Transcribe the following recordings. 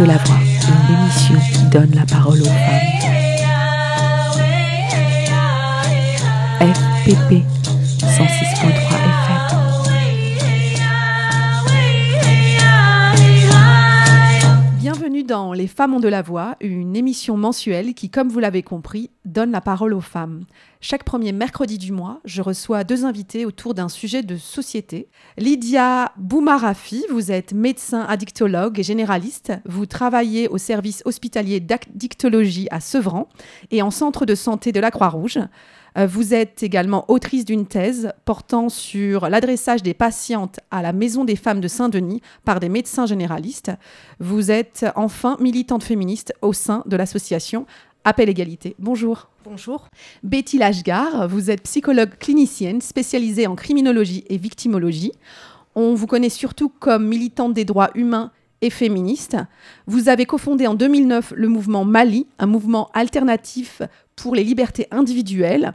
De la voix, une émission qui donne la parole aux femmes. FPP 106.3 FM. Bienvenue dans Les femmes ont de la voix, une émission mensuelle qui, comme vous l'avez compris, donne la parole aux femmes. Chaque premier mercredi du mois, je reçois deux invités autour d'un sujet de société. Lydia Boumarafi, vous êtes médecin addictologue et généraliste. Vous travaillez au service hospitalier d'addictologie à Sevran et en centre de santé de la Croix-Rouge. Euh, Vous êtes également autrice d'une thèse portant sur l'adressage des patientes à la Maison des femmes de Saint-Denis par des médecins généralistes. Vous êtes enfin militante féministe au sein de l'association Appel Égalité. Bonjour. Bonjour. Betty Lashgar, vous êtes psychologue clinicienne spécialisée en criminologie et victimologie. On vous connaît surtout comme militante des droits humains et féministe. Vous avez cofondé en 2009 le mouvement Mali, un mouvement alternatif pour les libertés individuelles.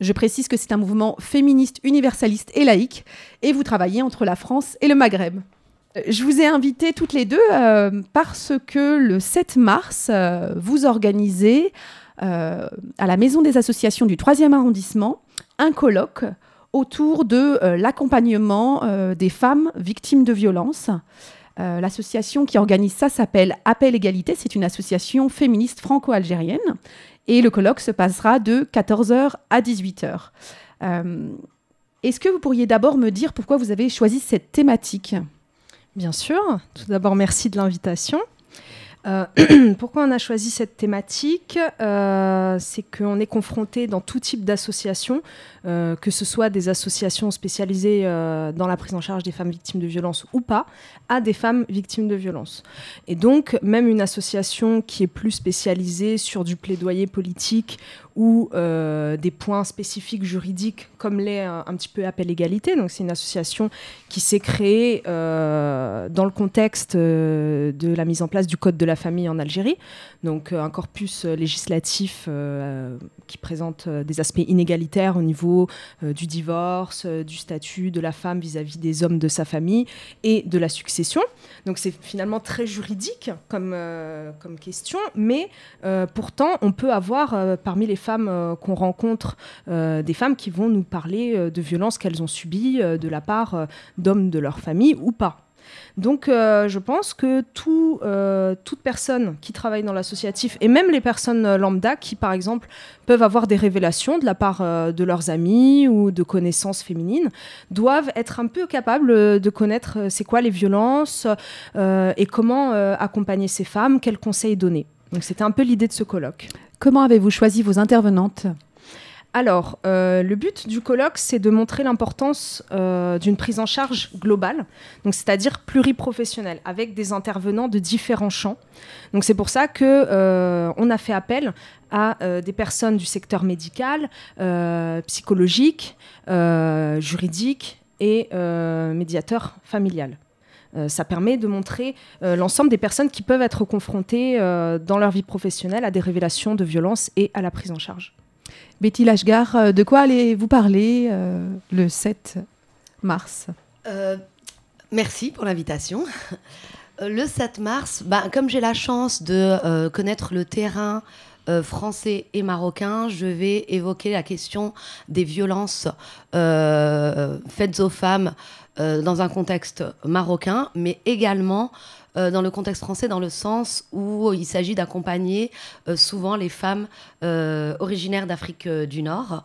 Je précise que c'est un mouvement féministe, universaliste et laïque, et vous travaillez entre la France et le Maghreb. Je vous ai invité toutes les deux euh, parce que le 7 mars, euh, vous organisez euh, à la Maison des associations du 3e arrondissement un colloque autour de l'accompagnement des femmes victimes de violences. L'association qui organise ça s'appelle Appel Égalité. C'est une association féministe franco-algérienne. Et le colloque se passera de 14h à 18h. Euh, Est-ce que vous pourriez d'abord me dire pourquoi vous avez choisi cette thématique? Bien sûr. Tout d'abord, merci de l'invitation. Euh, pourquoi on a choisi cette thématique Euh, C'est qu'on est confronté dans tout type d'associations, euh, que ce soit des associations spécialisées dans la prise en charge des femmes victimes de violences ou pas, à des femmes victimes de violences. Et donc, même une association qui est plus spécialisée sur du plaidoyer politique ou des points spécifiques juridiques, comme l'est un, un petit peu Appel Égalité. Donc, c'est une association qui s'est créée dans le contexte de la mise en place du Code de la famille en Algérie. Donc, euh, un corpus législatif euh, qui présente euh, des aspects inégalitaires au niveau du divorce, du statut de la femme vis-à-vis des hommes de sa famille et de la succession. Donc, c'est finalement très juridique comme, comme question, mais pourtant, on peut avoir parmi les femmes qu'on rencontre des femmes qui vont nous parler de violences qu'elles ont subies de la part d'hommes de leur famille ou pas. Donc, euh, je pense que euh, toute personne qui travaille dans l'associatif, et même les personnes euh, lambda qui, par exemple, peuvent avoir des révélations de la part de leurs amis ou de connaissances féminines, doivent être un peu capables de connaître c'est quoi les violences et comment accompagner ces femmes, quels conseils donner. Donc, c'était un peu l'idée de ce colloque. Comment avez-vous choisi vos intervenantes? Alors, euh, le but du colloque, c'est de montrer l'importance euh, d'une prise en charge globale, donc c'est-à-dire pluriprofessionnelle, avec des intervenants de différents champs. Donc c'est pour ça que euh, on a fait appel à des personnes du secteur médical, psychologique, juridique et médiateur familial. Ça permet de montrer l'ensemble des personnes qui peuvent être confrontées dans leur vie professionnelle à des révélations de violence et à la prise en charge. Betty Lashgar, euh, de quoi allez-vous parler euh, le 7 mars? Euh, merci pour l'invitation. Le 7 mars, bah, comme j'ai la chance de connaître le terrain français et marocain, je vais évoquer la question des violences faites aux femmes dans un contexte marocain, mais également euh, dans le contexte français, dans le sens où il s'agit d'accompagner euh, souvent les femmes euh, originaires d'Afrique du Nord.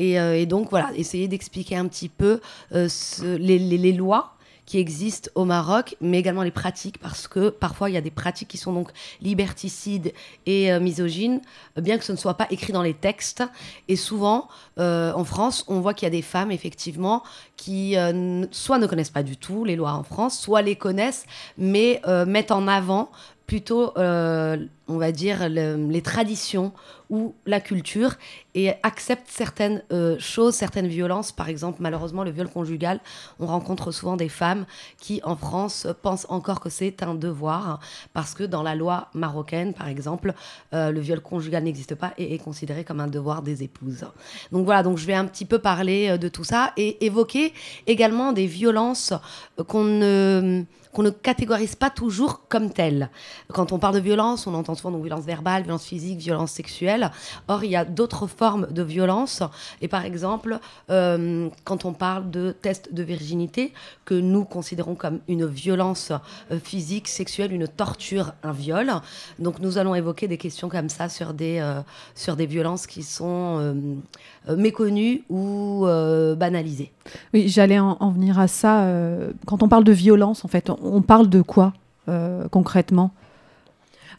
Et, donc, voilà, essayer d'expliquer un petit peu les lois qui existent au Maroc, mais également les pratiques, parce que parfois il y a des pratiques qui sont donc liberticides et euh, misogynes, euh, bien que ce ne soit pas écrit dans les textes. Et souvent, euh, en France, on voit qu'il y a des femmes, effectivement, qui soit ne connaissent pas du tout les lois en France, soit les connaissent, mais mettent en avant plutôt on va dire, les traditions ou la culture et accepte certaines euh, choses, certaines violences. Par exemple, malheureusement, le viol conjugal, on rencontre souvent des femmes qui, en France, pensent encore que c'est un devoir parce que dans la loi marocaine, par exemple, euh, le viol conjugal n'existe pas et est considéré comme un devoir des épouses. Donc voilà, donc je vais un petit peu parler euh, de tout ça et évoquer également des violences qu'on ne qu'on ne catégorise pas toujours comme telles. Quand on parle de violence, on entend souvent donc violence verbale, violence physique, violence sexuelle. Or, il y a d'autres formes de violence. Et par exemple, euh, quand on parle de test de virginité, que nous considérons comme une violence euh, physique, sexuelle, une torture, un viol. Donc, nous allons évoquer des questions comme ça sur des, euh, sur des violences qui sont méconnues ou banalisées. Oui, j'allais en, en, venir à ça. quand on parle de violence, en fait, on parle de quoi concrètement?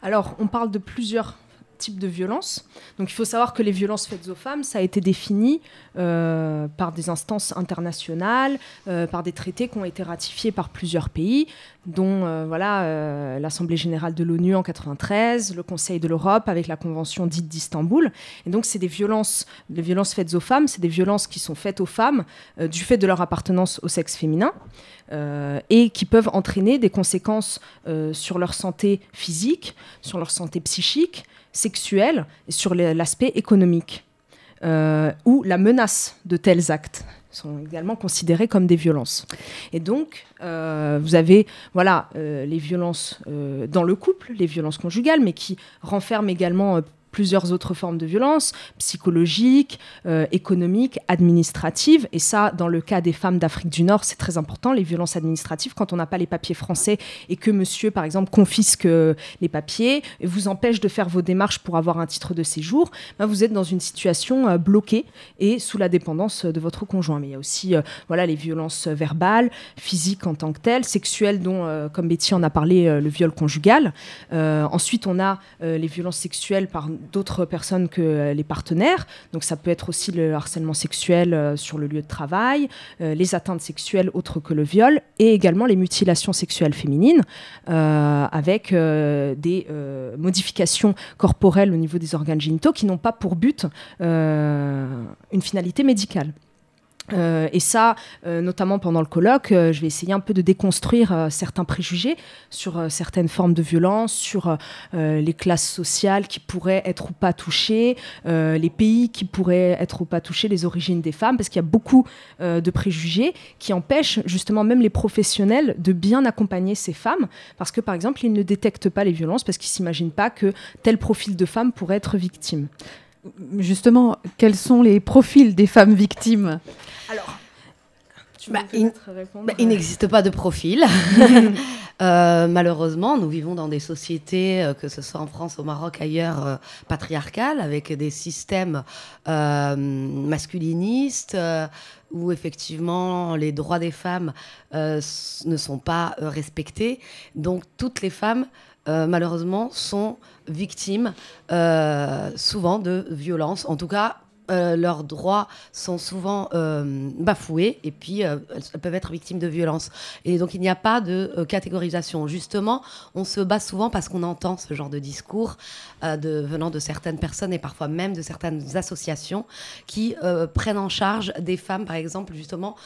Alors, on parle de plusieurs types de violences. Donc il faut savoir que les violences faites aux femmes, ça a été défini euh, par des instances internationales, euh, par des traités qui ont été ratifiés par plusieurs pays, dont euh, voilà l'Assemblée générale de l'ONU en 93, le Conseil de l'Europe avec la Convention dite d'Istanbul. Et donc c'est des violences, les violences faites aux femmes, c'est des violences qui sont faites aux femmes du fait de leur appartenance au sexe féminin. et qui peuvent entraîner des conséquences sur leur santé physique, sur leur santé psychique, sexuelle et sur l'aspect économique, euh, ou la menace de tels actes sont également considérés comme des violences. Et donc, euh, vous avez voilà, euh, les violences dans le couple, les violences conjugales, mais qui renferment également plusieurs autres formes de violence, psychologiques, euh, économiques, administratives. Et ça, dans le cas des femmes d'Afrique du Nord, c'est très important, les violences administratives, quand on n'a pas les papiers français et que monsieur, par exemple, confisque euh, les papiers et vous empêche de faire vos démarches pour avoir un titre de séjour, ben vous êtes dans une situation euh, bloquée et sous la dépendance de votre conjoint. Mais il y a aussi voilà, les violences verbales, physiques en tant que telles, sexuelles, dont, comme Betty en a parlé, le viol conjugal. ensuite, on a les violences sexuelles par d'autres personnes que euh, les partenaires. Donc ça peut être aussi le harcèlement sexuel euh, sur le lieu de travail, euh, les atteintes sexuelles autres que le viol, et également les mutilations sexuelles féminines, avec des modifications corporelles au niveau des organes génitaux qui n'ont pas pour but une finalité médicale. Euh, et ça, euh, notamment pendant le colloque, euh, je vais essayer un peu de déconstruire certains préjugés sur certaines formes de violence, sur les classes sociales qui pourraient être ou pas touchées, les pays qui pourraient être ou pas touchés, les origines des femmes, parce qu'il y a beaucoup de préjugés qui empêchent justement même les professionnels de bien accompagner ces femmes, parce que par exemple, ils ne détectent pas les violences, parce qu'ils s'imaginent pas que tel profil de femme pourrait être victime. Justement, quels sont les profils des femmes victimes alors, bah, il, bah, il n'existe pas de profil. euh, malheureusement, nous vivons dans des sociétés, euh, que ce soit en France, au Maroc, ailleurs, euh, patriarcales, avec des systèmes euh, masculinistes, où effectivement les droits des femmes ne sont pas respectés. Donc toutes les femmes, malheureusement, sont victimes souvent de violences, en tout cas euh, leurs droits sont souvent euh, bafoués et puis euh, elles peuvent être victimes de violences. Et donc il n'y a pas de catégorisation. Justement, on se bat souvent parce qu'on entend ce genre de discours venant de certaines personnes et parfois même de certaines associations qui prennent en charge des femmes, par exemple, justement.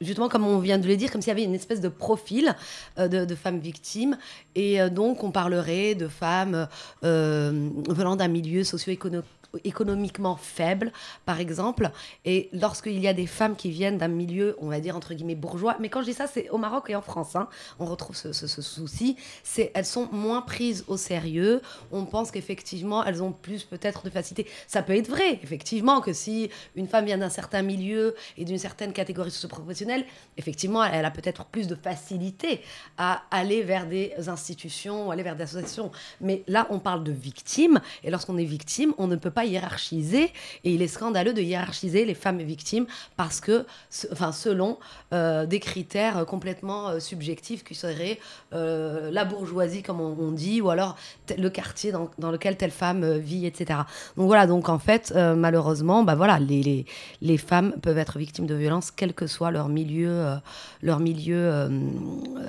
Justement, comme on vient de le dire, comme s'il y avait une espèce de profil de, de, femmes victimes. Et donc, on parlerait de femmes venant d'un milieu socio-économique économiquement faible, par exemple. Et lorsqu'il y a des femmes qui viennent d'un milieu, on va dire, entre guillemets, bourgeois, mais quand je dis ça, c'est au Maroc et en France, hein, on retrouve ce, souci, c'est elles sont moins prises au sérieux. On pense qu'effectivement, elles ont plus peut-être de facilité. Ça peut être vrai, effectivement, que si une femme vient d'un certain milieu et d'une certaine catégorie socio-professionnelle, effectivement, elle a peut-être plus de facilité à aller vers des institutions, aller vers des associations. Mais là, on parle de victimes, et lorsqu'on est victime, on ne peut pas pas hiérarchiser et il est scandaleux de hiérarchiser les femmes victimes parce que, enfin, selon euh, des critères complètement euh, subjectifs qui seraient euh, la bourgeoisie, comme on, dit, ou alors le quartier dans, lequel telle femme vit, etc. Donc voilà, donc en fait, malheureusement, bah voilà, les, les, les, femmes peuvent être victimes de violences, quel que soit leur milieu, leur milieu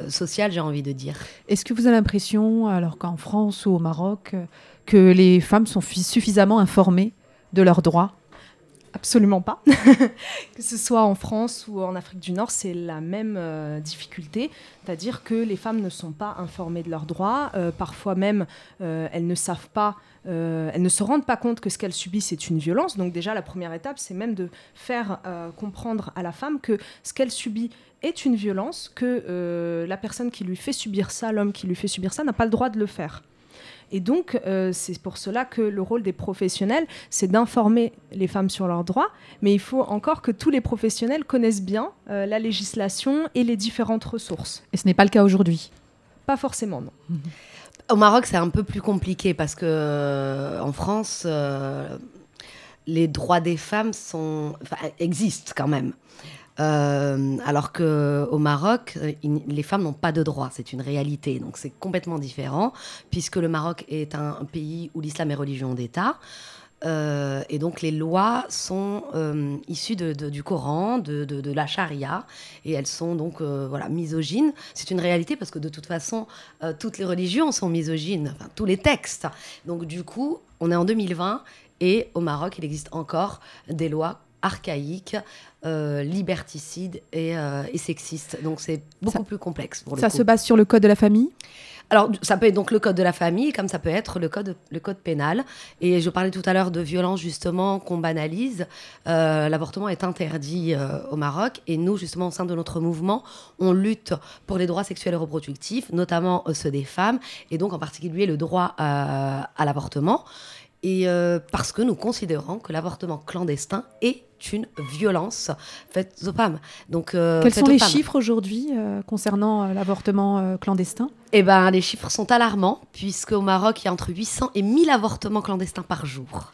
social, j'ai envie de dire. Est-ce que vous avez l'impression, alors qu'en France ou au Maroc, que les femmes sont suffisamment informées de leurs droits Absolument pas. que ce soit en France ou en Afrique du Nord, c'est la même euh, difficulté, c'est-à-dire que les femmes ne sont pas informées de leurs droits. Euh, parfois même, euh, elles ne savent pas, elles ne se rendent pas compte que ce qu'elles subissent est une violence. Donc déjà, la première étape, c'est même de faire comprendre à la femme que ce qu'elle subit est une violence, que la personne qui lui fait subir ça, l'homme qui lui fait subir ça, n'a pas le droit de le faire. Et donc, euh, c'est pour cela que le rôle des professionnels, c'est d'informer les femmes sur leurs droits, mais il faut encore que tous les professionnels connaissent bien euh, la législation et les différentes ressources. Et ce n'est pas le cas aujourd'hui? Pas forcément, non. Au Maroc, c'est un peu plus compliqué parce que euh, en France, les droits des femmes sont, existent quand même. Euh, alors qu'au Maroc, euh, les femmes n'ont pas de droit, c'est une réalité. Donc c'est complètement différent, puisque le Maroc est un, pays où l'islam est religion d'État. Euh, et donc les lois sont issues du Coran, de, la charia, et elles sont donc voilà misogynes. C'est une réalité parce que de toute façon, toutes les religions sont misogynes, tous les textes. Donc du coup, on est en 2020 et au Maroc, il existe encore des lois archaïques euh, liberticide euh, et, sexiste. Donc c'est beaucoup plus complexe. Pour le ça se base sur le code de la famille? Alors, ça peut être donc le code de la famille, comme ça peut être le code, le code pénal. Et je parlais tout à l'heure de violence, justement, qu'on banalise. Euh, l'avortement est interdit au Maroc. Et nous, justement, au sein de notre mouvement, on lutte pour les droits sexuels et reproductifs, notamment ceux des femmes, et donc en particulier le droit à l'avortement. Et parce que nous considérons que l'avortement clandestin est une violence faite aux femmes. Donc, euh, Quels sont les chiffres aujourd'hui euh, concernant euh, l'avortement clandestin? Eh ben, les chiffres sont alarmants, puisqu'au Maroc, il y a entre 800 et 1000 avortements clandestins par jour.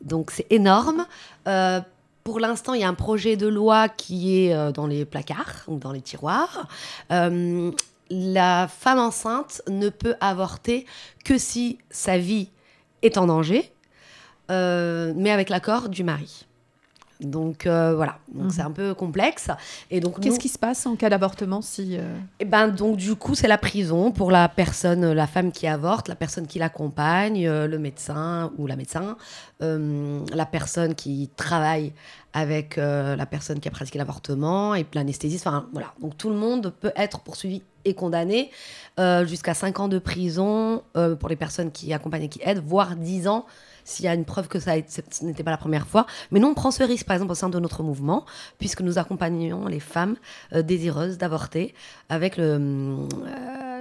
Donc c'est énorme. pour l'instant, il y a un projet de loi qui est dans les placards ou dans les tiroirs. la femme enceinte ne peut avorter que si sa vie est en danger, mais avec l'accord du mari. Donc euh, voilà, donc c'est mhm. un peu complexe. Et donc qu'est-ce qui se passe en cas d'avortement si euh, Eh ben donc du coup c'est la prison pour la personne, la femme qui avorte, la personne qui l'accompagne, euh, le médecin ou la médecin, la personne qui travaille avec la personne qui a pratiqué l'avortement et l'anesthésiste. Enfin voilà, donc tout le monde peut être poursuivi et condamné jusqu'à 5 ans de prison pour les personnes qui accompagnent et qui aident, voire 10 ans s'il y a une preuve que ça ce n'était pas la première fois. Mais nous, on prend ce risque, par exemple, au sein de notre mouvement, puisque nous accompagnons les femmes euh, désireuses d'avorter avec euh,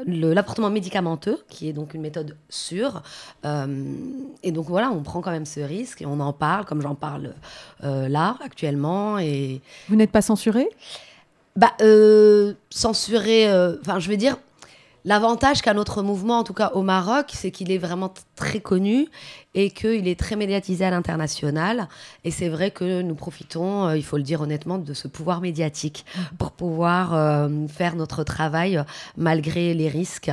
l'avortement médicamenteux, qui est donc une méthode sûre. Euh, et donc voilà, on prend quand même ce risque et on en parle, comme j'en parle là, actuellement. Et... Vous n'êtes pas censuré bah, censuré, enfin, je veux dire, L'avantage qu'a notre mouvement, en tout cas au Maroc, c'est qu'il est vraiment très connu et qu'il est très médiatisé à l'international. Et c'est vrai que nous profitons, euh, il faut le dire honnêtement, de ce pouvoir médiatique pour pouvoir euh, faire notre travail malgré les risques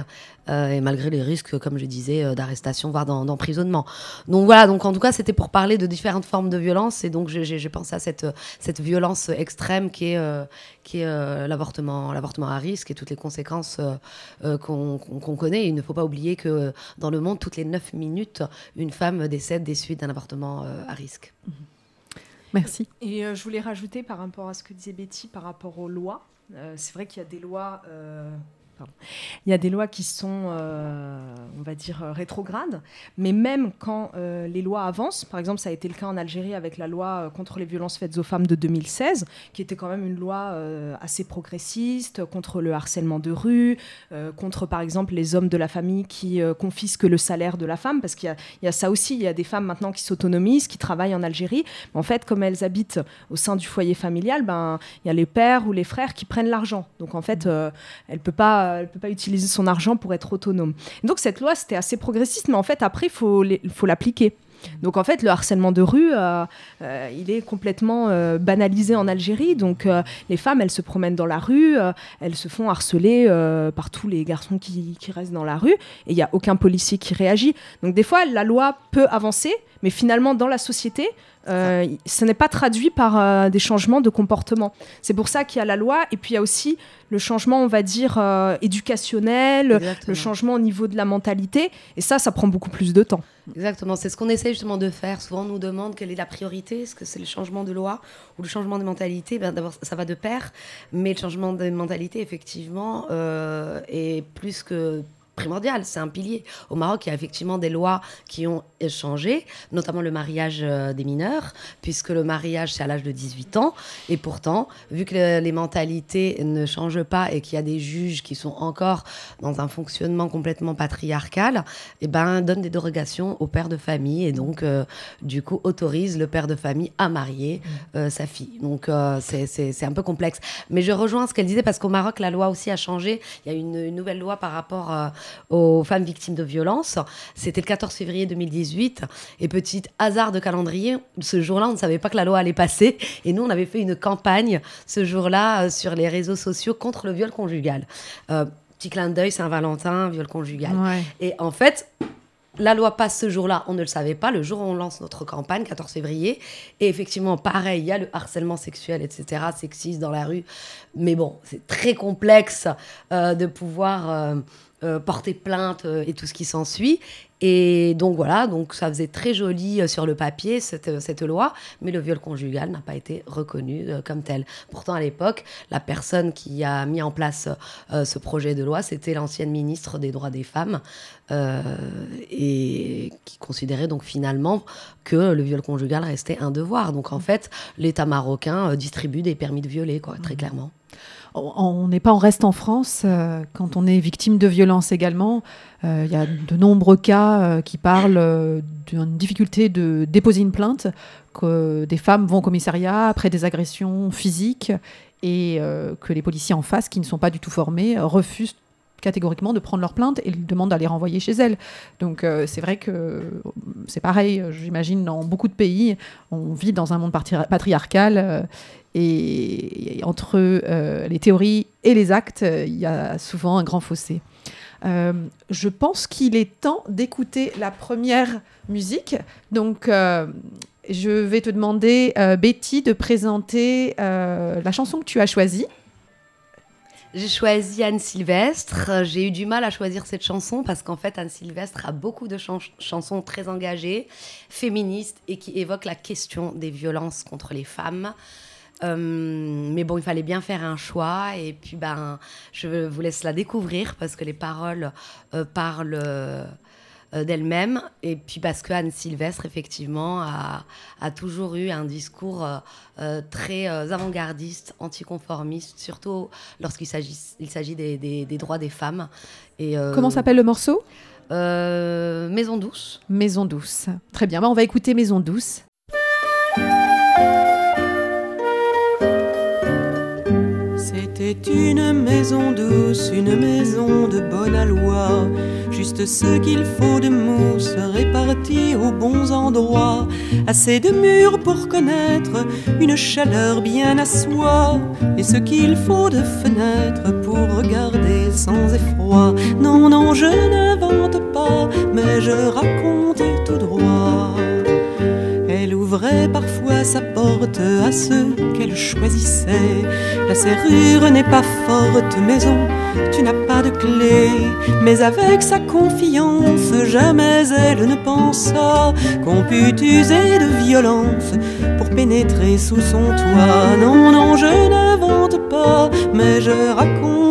euh, et malgré les risques, comme je disais, d'arrestation, voire d'emprisonnement. Donc voilà, donc en tout cas, c'était pour parler de différentes formes de violence, et donc j'ai pensé à cette, violence extrême qui est, l'avortement à risque et toutes les conséquences qu'on connaît. il ne faut pas oublier que dans le monde, toutes les 9 minutes, une femme décède des suites d'un avortement à risque. Merci. Et je voulais rajouter par rapport à ce que disait Betty par rapport aux lois. c'est vrai qu'il y a des lois il y a des lois qui sont, euh, on va dire, rétrogrades, mais même quand euh, les lois avancent, par exemple, ça a été le cas en Algérie avec la loi euh, contre les violences faites aux femmes de 2016, qui était quand même une loi assez progressiste, contre le harcèlement de rue, contre, par exemple, les hommes de la famille qui confisquent le salaire de la femme, parce qu'il y, y, a ça aussi, il y a des femmes maintenant qui s'autonomisent, qui travaillent en Algérie, mais en fait, comme elles habitent au sein du foyer familial, ben, il y a les pères ou les frères qui prennent l'argent. Donc, en fait, elle peut pas elle ne peut pas utiliser son argent pour être autonome. donc cette loi, c'était assez progressiste, mais en fait, après, il faut l'appliquer. Donc en fait, le harcèlement de rue, euh, euh, il est complètement euh, banalisé en Algérie. Donc les femmes, elles se promènent dans la rue, elles se font harceler par tous les garçons qui, qui restent dans la rue, et il n'y a aucun policier qui réagit. Donc des fois, la loi peut avancer, mais finalement, dans la société, euh, ce n'est pas traduit par euh, des changements de comportement. C'est pour ça qu'il y a la loi, et puis il y a aussi le changement, on va dire, euh, éducationnel, le changement au niveau de la mentalité, et ça, ça prend beaucoup plus de temps. Exactement, c'est ce qu'on essaie justement de faire. Souvent, on nous demande quelle est la priorité, est-ce que c'est le changement de loi ou le changement de mentalité? Ben, D'abord, ça va de pair, mais le changement de mentalité, effectivement, est plus que primordial, c'est un pilier. Au Maroc, il y a effectivement des lois qui ont changé, notamment le mariage euh, des mineurs, puisque le mariage, c'est à l'âge de 18 ans. Et pourtant, vu que les mentalités ne changent pas et qu'il y a des juges qui sont encore dans un fonctionnement complètement patriarcal, eh ben, donnent des dérogations au père de famille et donc, euh, du coup, autorise le père de famille à marier euh, sa fille. Donc, c'est un peu complexe. Mais je rejoins ce qu'elle disait parce qu'au Maroc, la loi aussi a changé. Il y a une, une nouvelle loi par rapport aux femmes victimes de violences. C'était le 14 février 2018. Et petit hasard de calendrier, ce jour-là, on ne savait pas que la loi allait passer. Et nous, on avait fait une campagne ce jour-là euh, sur les réseaux sociaux contre le viol conjugal. Euh, petit clin d'œil, Saint-Valentin, viol conjugal. Et en fait, la loi passe ce jour-là, on ne le savait pas, le jour où on lance notre campagne, 14 février. Et effectivement, pareil, il y a le harcèlement sexuel, etc., sexiste dans la rue. Mais bon, c'est très complexe euh, de pouvoir euh, porter plainte euh, et tout ce qui s'ensuit. Et donc voilà, donc ça faisait très joli euh, sur le papier cette, cette loi, mais le viol conjugal n'a pas été reconnu comme tel. Pourtant à l'époque, la personne qui a mis en place ce projet de loi, c'était l'ancienne ministre des droits des femmes et qui considérait donc finalement que le viol conjugal restait un devoir. Donc en fait, l'État marocain distribue des permis de violer, quoi, très mmh. clairement on n'est pas en reste en France. Euh, quand on est victime de violence également, euh, il y a de nombreux cas euh, qui parlent d'une difficulté de déposer une plainte, que des femmes vont au commissariat après des agressions physiques et que les policiers en face, qui ne sont pas du tout formés, refusent catégoriquement de prendre leur plainte et demandent à les renvoyer chez elles. Donc c'est vrai que c'est pareil, j'imagine, dans beaucoup de pays, on vit dans un monde patriarcal et, entre euh, les théories et les actes, il y a souvent un grand fossé. Euh, je pense qu'il est temps d'écouter la première musique. Donc, euh, je vais te demander, Betty, de présenter la chanson que tu as choisie. J'ai choisi Anne Sylvestre. J'ai eu du mal à choisir cette chanson parce qu'en fait, Anne Sylvestre a beaucoup de chansons très engagées, féministes et qui évoquent la question des violences contre les femmes. Euh, mais bon, il fallait bien faire un choix. Et puis, ben, je vous laisse la découvrir parce que les paroles euh, parlent euh, d'elles-mêmes. Et puis, parce que Anne Sylvestre, effectivement, a, a toujours eu un discours très avant-gardiste, anticonformiste, surtout lorsqu'il s'agit, des, des, des, droits des femmes. Et, Comment s'appelle le morceau? Maison douce. Maison douce. Très bien. Ben, on va écouter Maison douce. C'est une maison douce, une maison de bonne aloi, juste ce qu'il faut de mousse réparti aux bons endroits, assez de murs pour connaître une chaleur bien à soi, et ce qu'il faut de fenêtres pour regarder sans effroi. Non, non, je n'invente pas, mais je raconte tout droit. Parfois sa porte à ceux qu'elle choisissait. La serrure n'est pas forte, maison, tu n'as pas de clé. Mais avec sa confiance, jamais elle ne pensa qu'on pût user de violence pour pénétrer sous son toit. Non, non, je n'invente pas, mais je raconte.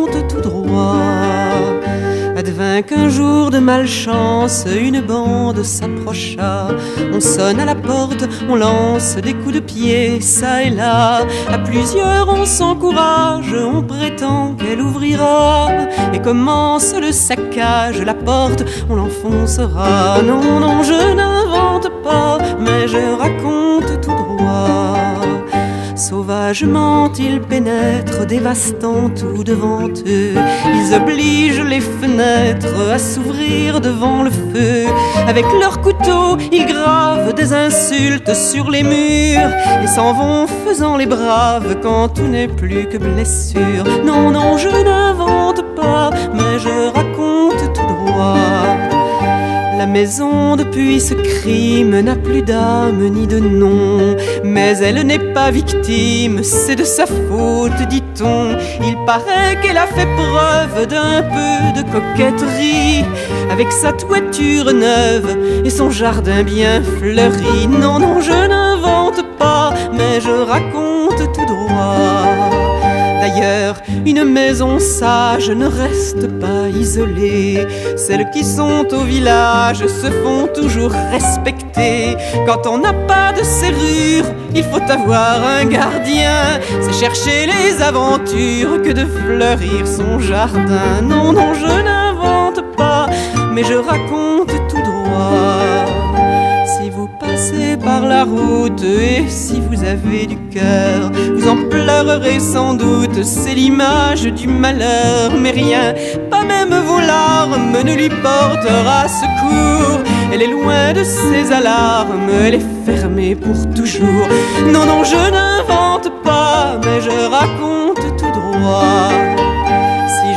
Qu'un jour de malchance, une bande s'approcha. On sonne à la porte, on lance des coups de pied, ça et là. À plusieurs, on s'encourage, on prétend qu'elle ouvrira. Et commence le saccage, la porte, on l'enfoncera. Non, non, je n'invente pas, mais je raconte tout. Sauvagement ils pénètrent, dévastant tout devant eux. Ils obligent les fenêtres à s'ouvrir devant le feu. Avec leurs couteaux, ils gravent des insultes sur les murs et s'en vont faisant les braves quand tout n'est plus que blessure. Non, non, je n'invente pas, mais je raconte tout droit. La maison depuis ce crime n'a plus d'âme ni de nom, mais elle n'est pas victime, c'est de sa faute, dit-on. Il paraît qu'elle a fait preuve d'un peu de coquetterie, avec sa toiture neuve et son jardin bien fleuri. Non, non, je n'invente pas, mais je raconte tout droit. D'ailleurs, une maison sage ne reste pas isolée. Celles qui sont au village se font toujours respecter. Quand on n'a pas de serrure, il faut avoir un gardien. C'est chercher les aventures que de fleurir son jardin. Non, non, je n'invente pas, mais je raconte tout droit par la route et si vous avez du cœur, vous en pleurerez sans doute, c'est l'image du malheur, mais rien, pas même vos larmes, ne lui portera secours. Elle est loin de ses alarmes, elle est fermée pour toujours. Non, non, je n'invente pas, mais je raconte tout droit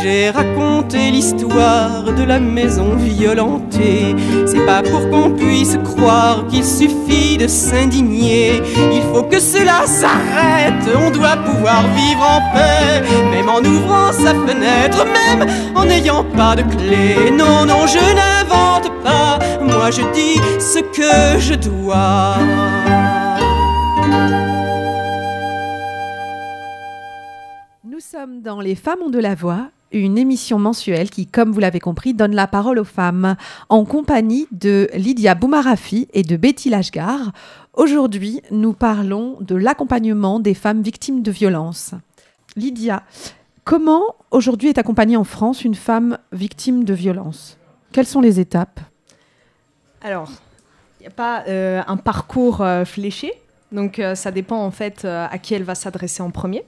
j'ai raconté l'histoire de la maison violentée. C'est pas pour qu'on puisse croire qu'il suffit de s'indigner. Il faut que cela s'arrête, on doit pouvoir vivre en paix, même en ouvrant sa fenêtre, même en n'ayant pas de clé. Non, non, je n'invente pas, moi je dis ce que je dois. Nous sommes dans Les Femmes ont de la voix une émission mensuelle qui, comme vous l'avez compris, donne la parole aux femmes, en compagnie de Lydia Boumarafi et de Betty Lashgar. Aujourd'hui, nous parlons de l'accompagnement des femmes victimes de violences. Lydia, comment aujourd'hui est accompagnée en France une femme victime de violences? Quelles sont les étapes? Alors, il n'y a pas euh, un parcours euh, fléché, donc euh, ça dépend en fait à qui elle va s'adresser en premier.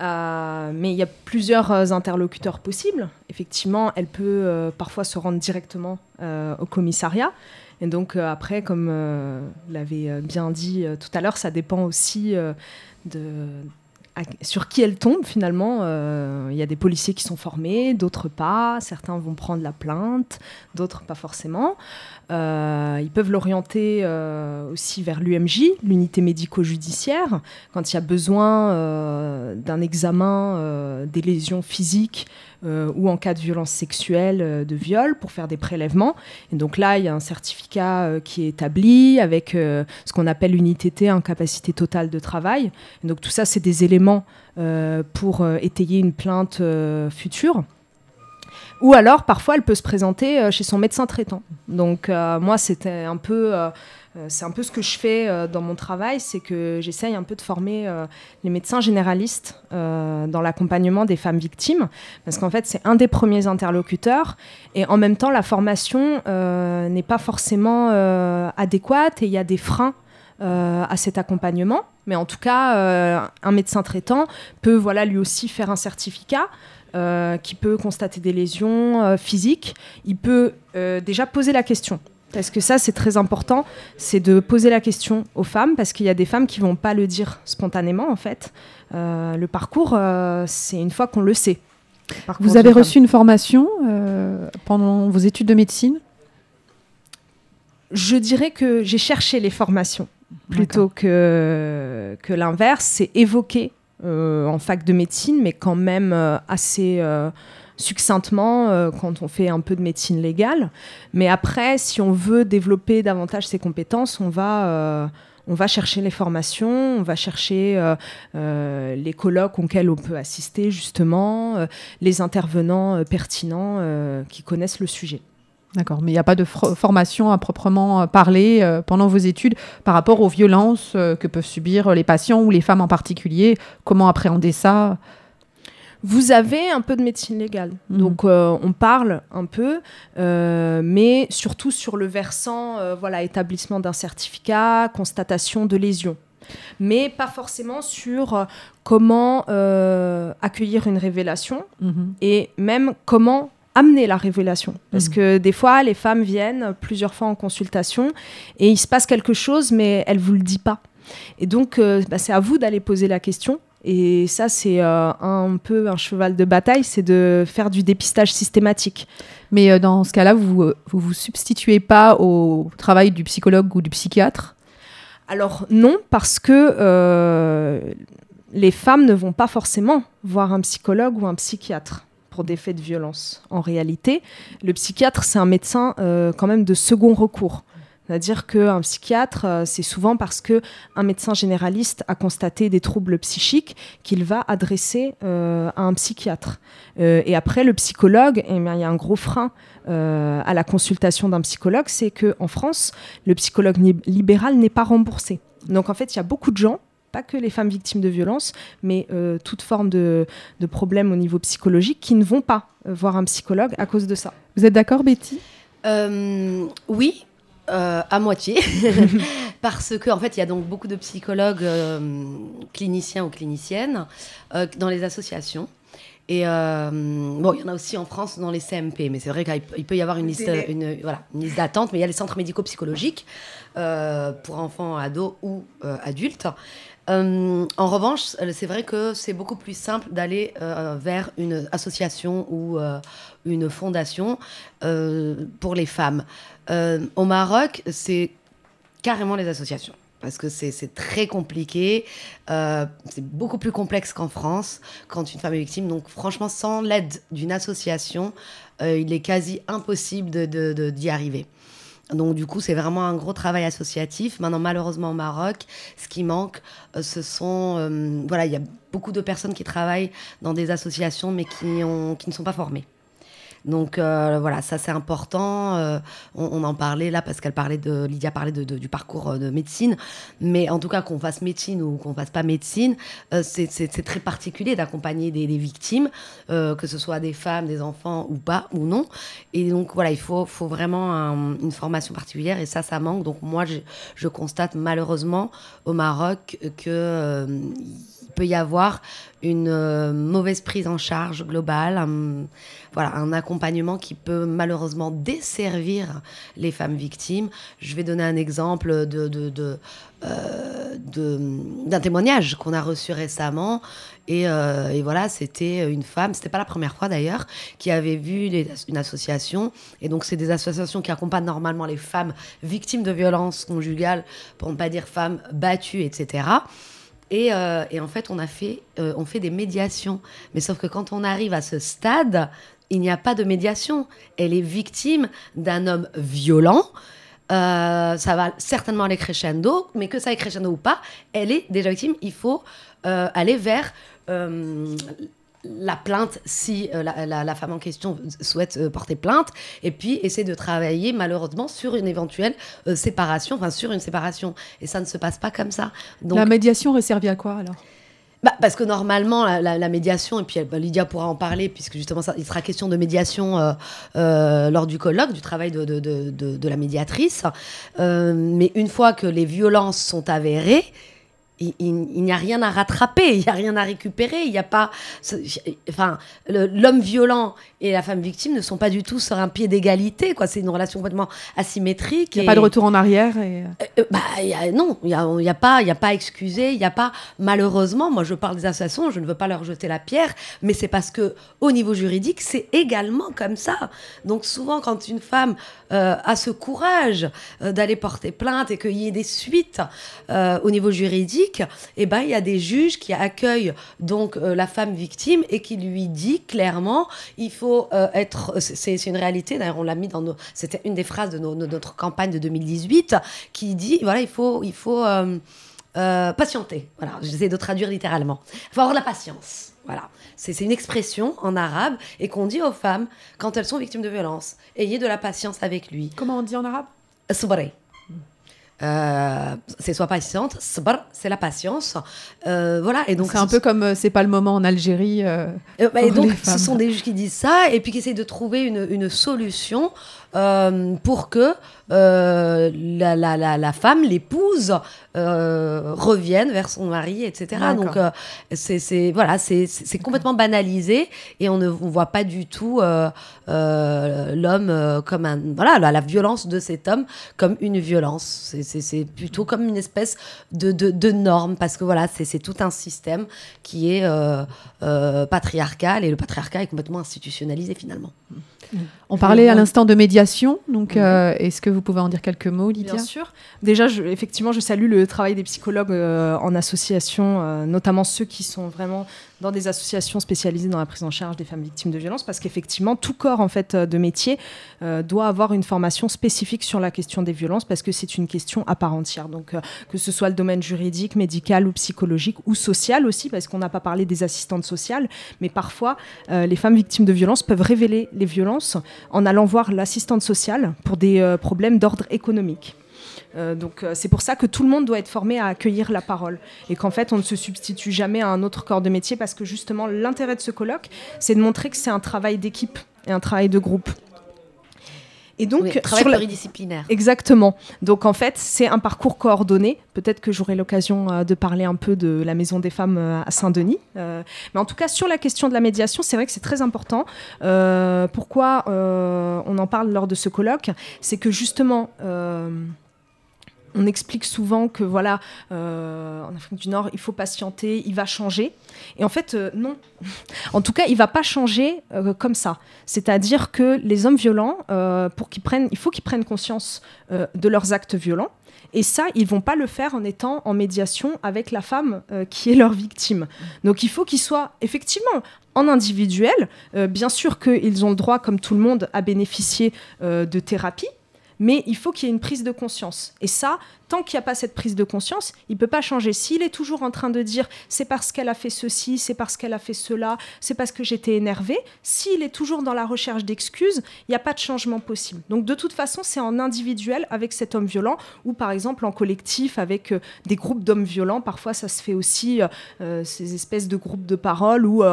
Euh, mais il y a plusieurs euh, interlocuteurs possibles. Effectivement, elle peut euh, parfois se rendre directement au commissariat. Et donc après, comme l'avait bien dit tout à l'heure, ça dépend aussi de, sur qui elle tombe finalement. Il y a des policiers qui sont formés, d'autres pas. Certains vont prendre la plainte, d'autres pas forcément. Euh, ils peuvent l'orienter euh, aussi vers l'UMJ, l'unité médico-judiciaire, quand il y a besoin euh, d'un examen des lésions physiques ou en cas de violence sexuelle, de viol, pour faire des prélèvements. Et donc là, il y a un certificat qui est établi avec ce qu'on appelle une ITT, incapacité totale de travail. Donc tout ça, c'est des éléments pour étayer une plainte future. Ou alors, parfois, elle peut se présenter euh, chez son médecin traitant. Donc, euh, moi, c'était un peu. Euh, c'est un peu ce que je fais dans mon travail, c'est que j'essaye un peu de former les médecins généralistes dans l'accompagnement des femmes victimes, parce qu'en fait c'est un des premiers interlocuteurs, et en même temps la formation n'est pas forcément adéquate et il y a des freins à cet accompagnement. Mais en tout cas, un médecin traitant peut voilà lui aussi faire un certificat. Euh, qui peut constater des lésions euh, physiques, il peut euh, déjà poser la question. Parce que ça, c'est très important, c'est de poser la question aux femmes, parce qu'il y a des femmes qui vont pas le dire spontanément, en fait. le parcours, c'est une fois qu'on le sait. Vous avez reçu une formation pendant vos études de médecine? Je dirais que j'ai cherché les formations plutôt que, que l'inverse. C'est évoquer en fac de médecine, mais quand même euh, assez euh, succinctement quand on fait un peu de médecine légale. Mais après, si on veut développer davantage ses compétences, on va on va chercher les formations, on va chercher les colloques auxquels on peut assister justement, les intervenants pertinents qui connaissent le sujet. D'accord, mais il n'y a pas de formation à proprement euh, parler euh, pendant vos études par rapport aux violences euh, que peuvent subir les patients ou les femmes en particulier? Comment appréhender ça? Vous avez un peu de médecine légale, mhm. donc on parle un peu, mais surtout sur le versant, voilà, établissement d'un certificat, constatation de lésions. mais pas forcément sur comment accueillir une révélation Mhm. et même comment amener la révélation. Parce Mhm. que des fois, les femmes viennent plusieurs fois en consultation et il se passe quelque chose, mais elles vous le disent pas. Et donc, euh, bah, c'est à vous d'aller poser la question. Et ça, c'est euh, un peu un cheval de bataille, c'est de faire du dépistage systématique. Mais euh, dans ce cas-là, vous, euh, vous vous substituez pas au travail du psychologue ou du psychiatre? Alors non, parce que les femmes ne vont pas forcément voir un psychologue ou un psychiatre pour des faits de violence. En réalité, le psychiatre, c'est un médecin euh, quand même de second recours. C'est-à-dire qu'un psychiatre, euh, c'est souvent parce que un médecin généraliste a constaté des troubles psychiques qu'il va adresser euh, à un psychiatre. Et après, le psychologue, eh il y a un gros frein à la consultation d'un psychologue, c'est qu'en France, le psychologue libéral n'est pas remboursé. Donc en fait, il y a beaucoup de gens, pas que les femmes victimes de violences, mais euh, toute forme de, de problème au niveau psychologique, qui ne vont pas euh, voir un psychologue à cause de ça. Vous êtes d'accord, Betty? Euh, oui, euh, à moitié. Parce que, en fait, il y a donc beaucoup de psychologues euh, cliniciens ou cliniciennes euh, dans les associations. Et euh, bon, il y en a aussi en France dans les CMP, mais c'est vrai qu'il peut- y avoir une liste, une, voilà, une liste d'attente, mais il y a les centres médico-psychologiques euh, pour enfants, ados ou euh, adultes. Euh, en revanche, c'est vrai que c'est beaucoup plus simple d'aller euh, vers une association ou euh, une fondation pour les femmes. Au Maroc, c'est carrément les associations. Parce que c'est très compliqué, c'est beaucoup plus complexe qu'en France quand une femme est victime. Donc franchement, sans l'aide d'une association, il est quasi impossible d'y arriver. Donc du coup, c'est vraiment un gros travail associatif. Maintenant, malheureusement, au Maroc, ce qui manque, euh, ce sont... euh, voilà, il y a beaucoup de personnes qui travaillent dans des associations, mais qui, ne sont pas formées. Donc euh, voilà, ça c'est important. Euh, on, on en parlait là parce qu'elle parlait de Lydia parlait de, du parcours euh, de médecine, mais en tout cas qu'on fasse médecine ou qu'on fasse pas médecine, c'est- très particulier d'accompagner des, victimes, que ce soit des femmes, des enfants ou pas ou non. Et donc voilà, il faut, faut vraiment un- une formation particulière et ça, ça manque. Donc moi, je constate malheureusement au Maroc que euh, il peut y avoir une euh, mauvaise prise en charge globale, un, voilà, un accompagnement qui peut malheureusement desservir les femmes victimes. Je vais donner un exemple de, de, de, euh, d'un témoignage qu'on a reçu récemment. Et, euh, et voilà, c'était une femme, c'était pas la première fois d'ailleurs, qui avait vu une association. Et donc, c'est des associations qui accompagnent normalement les femmes victimes de violences conjugales, pour ne pas dire femmes battues, etc. Et, euh, et en fait, on a fait, euh, on fait des médiations. Mais sauf que quand on arrive à ce stade, il n'y a pas de médiation. Elle est victime d'un homme violent. Euh, ça va certainement aller crescendo, mais que ça aille crescendo ou pas, elle est déjà victime. Il faut aller vers la plainte si euh, la, la- la femme en question souhaite euh, porter plainte, et puis essayer de travailler malheureusement sur une éventuelle euh, séparation, enfin sur une séparation. Et ça ne se passe pas comme ça. Donc, La médiation aurait servi à quoi alors? Bah, parce que normalement, la, la- la médiation, et puis bah, Lydia pourra en parler, puisque justement, ça, il sera question de médiation euh, euh, lors du colloque, du travail de, de, de, de- de la médiatrice. Euh, mais une fois que les violences sont avérées, il, il- il n'y a rien à rattraper, il n'y a rien à récupérer, il n'y a pas... Enfin, l'homme violent et la femme victime ne sont pas du tout sur un pied d'égalité, quoi. C'est une relation complètement asymétrique. Il n'y a et- pas de retour en arrière et... euh, euh, bah, y a- non, il n'y a, y a, pas- y a pas à excuser, il n'y a pas, malheureusement, moi je parle des associations, je ne veux pas leur jeter la pierre, mais c'est parce que au niveau juridique, c'est également comme ça. Donc souvent, quand une femme euh, a ce courage euh, d'aller porter plainte et qu'il y ait des suites euh, au niveau juridique, eh ben, il y a des juges qui accueillent donc euh, la femme victime et qui lui dit clairement, il faut euh, être, c'est une réalité, d'ailleurs on l'a mis dans nos, c'était une des phrases de, nos- de notre campagne de 2018, qui dit, voilà, il faut, il faut euh, patienter. Voilà, j'essaie de traduire littéralement. Il faut avoir de la patience. Voilà, c'est une expression en arabe et qu'on dit aux femmes quand elles sont victimes de violences. Ayez de la patience avec lui. Comment on dit en arabe? Sabri. Euh, c'est soit patiente, c'est la patience. Euh, voilà, et donc C'est un peu comme euh, c'est pas le moment en Algérie. euh, bah, et donc, ce sont des juges qui disent ça et puis qui essayent de trouver une, une solution euh, pour que euh, la, la, la, la femme, l'épouse, euh, revienne vers son mari, etc. Donc c'est voilà, c'est complètement banalisé et on ne on voit pas du tout l'homme comme un voilà la, la violence de cet homme comme une violence. C'est- plutôt comme une espèce de, de, de norme parce que voilà c'est tout un système qui est patriarcal et le patriarcat est complètement institutionnalisé finalement. On parlait à l'instant de médiation, donc Mhm. euh, est-ce que vous pouvez en dire quelques mots, Lydia? Bien sûr. Déjà, je- effectivement, je salue le travail des psychologues euh, en association, euh, notamment ceux qui sont vraiment dans des associations spécialisées dans la prise en charge des femmes victimes de violences, parce qu'effectivement, tout corps en fait euh, de métier euh, doit avoir une formation spécifique sur la question des violences, parce que c'est une question à part entière. Donc, euh, que ce soit le domaine juridique, médical ou psychologique ou social aussi, parce qu'on n'a pas parlé des assistantes sociales, mais parfois les femmes victimes de violences peuvent révéler les violences en allant voir l'assistante sociale pour des problèmes d'ordre économique. Euh, donc euh, c'est pour ça que tout le monde doit être formé à accueillir la parole et qu'en fait on ne se substitue jamais à un autre corps de métier parce que justement l'intérêt de ce colloque c'est de montrer que c'est un travail d'équipe et un travail de groupe. Et donc Oui, travail sur la- pluridisciplinaire. Exactement. Donc en fait, c'est un parcours coordonné. Peut-être que j'aurai l'occasion euh, de parler un peu de la Maison des femmes euh, à Saint-Denis. Euh, mais en tout cas, sur la question de la médiation, c'est vrai que c'est très important. Pourquoi on en parle lors de ce colloque? C'est que justement... on explique souvent que voilà, euh, en Afrique du Nord, il faut patienter, il va changer. Et en fait, euh, non. en tout cas, il va pas changer euh, comme ça. C'est-à-dire que les hommes violents, pour qu'ils prennent, il faut qu'ils prennent conscience de leurs actes violents. Et ça, ils vont pas le faire en étant en médiation avec la femme qui est leur victime. Donc il faut qu'ils soient effectivement en individuel. Bien sûr qu'ils ont le droit, comme tout le monde, à bénéficier de thérapie. Mais il faut qu'il y ait une prise de conscience. Et ça, tant qu'il n'y a pas cette prise de conscience, il ne peut pas changer. S'il est toujours en train de dire c'est parce qu'elle a fait ceci, c'est parce qu'elle a fait cela, c'est parce que j'étais énervé, s'il est toujours dans la recherche d'excuses, il n'y a pas de changement possible. Donc de toute façon, c'est en individuel avec cet homme violent ou par exemple en collectif avec euh, des groupes d'hommes violents. Parfois, ça se fait aussi, euh, euh, ces espèces de groupes de parole où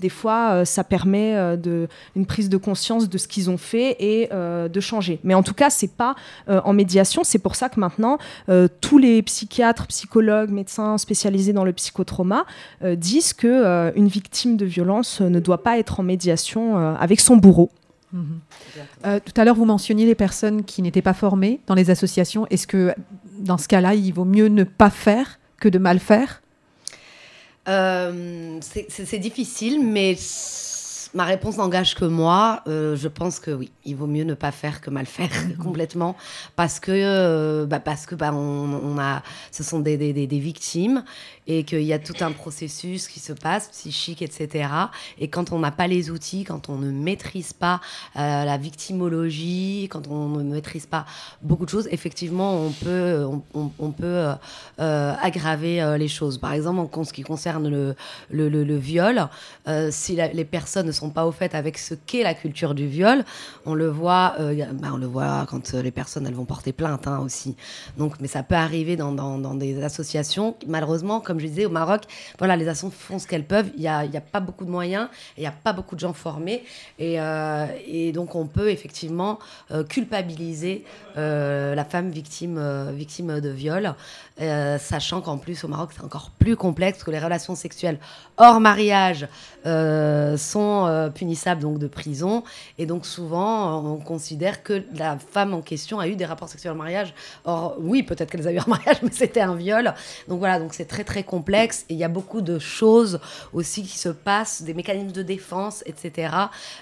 des fois, ça permet de, une prise de conscience de ce qu'ils ont fait et de changer. Mais en tout cas, c'est pas en médiation. C'est pour ça que maintenant, euh, tous les psychiatres, psychologues, médecins spécialisés dans le psychotrauma euh, disent que euh, une victime de violence ne doit pas être en médiation euh, avec son bourreau. Euh, tout à l'heure, vous mentionniez les personnes qui n'étaient pas formées dans les associations. Est-ce que dans ce cas-là, il vaut mieux ne pas faire que de mal faire? Euh, c'est- difficile, mais ma réponse n'engage que moi. Euh, je pense que oui, il vaut mieux ne pas faire que mal faire complètement, parce que euh, bah, parce que bah, on, on a, ce sont des, des, victimes et qu'il y a tout un processus qui se passe psychique, etc. Et quand on n'a pas les outils, quand on ne maîtrise pas euh, la victimologie, quand on ne maîtrise pas beaucoup de choses, effectivement, on peut on, on- on peut aggraver les choses. Par exemple, en, ce qui concerne le, le, le- le viol, si la- les personnes ne sont pas au fait avec ce qu'est la culture du viol, on le voit, euh, bah, on le voit quand euh, les personnes elles vont porter plainte hein, aussi. Donc, mais ça peut arriver dans, dans- des associations. Malheureusement, comme je disais, au Maroc, voilà, les associations font ce qu'elles peuvent. Il n'y a, y a pas beaucoup de moyens, il n'y a pas beaucoup de gens formés, et, euh, et donc on peut effectivement culpabiliser la femme victime, victime de viol, sachant qu'en plus au Maroc c'est encore plus complexe que les relations sexuelles hors mariage euh, sont euh, punissables donc de prison et donc souvent on considère que la femme en question a eu des rapports sexuels en mariage. Or oui peut-être qu'elles a eu un mariage mais c'était un viol. Donc voilà donc c'est très très complexe et il y a beaucoup de choses aussi qui se passent, des mécanismes de défense etc.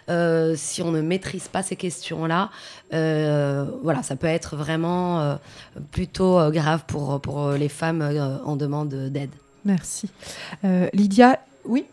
Euh, si on ne maîtrise pas ces questions là, voilà ça peut être vraiment plutôt grave pour pour les femmes en demande d'aide. Merci. Lydia, oui?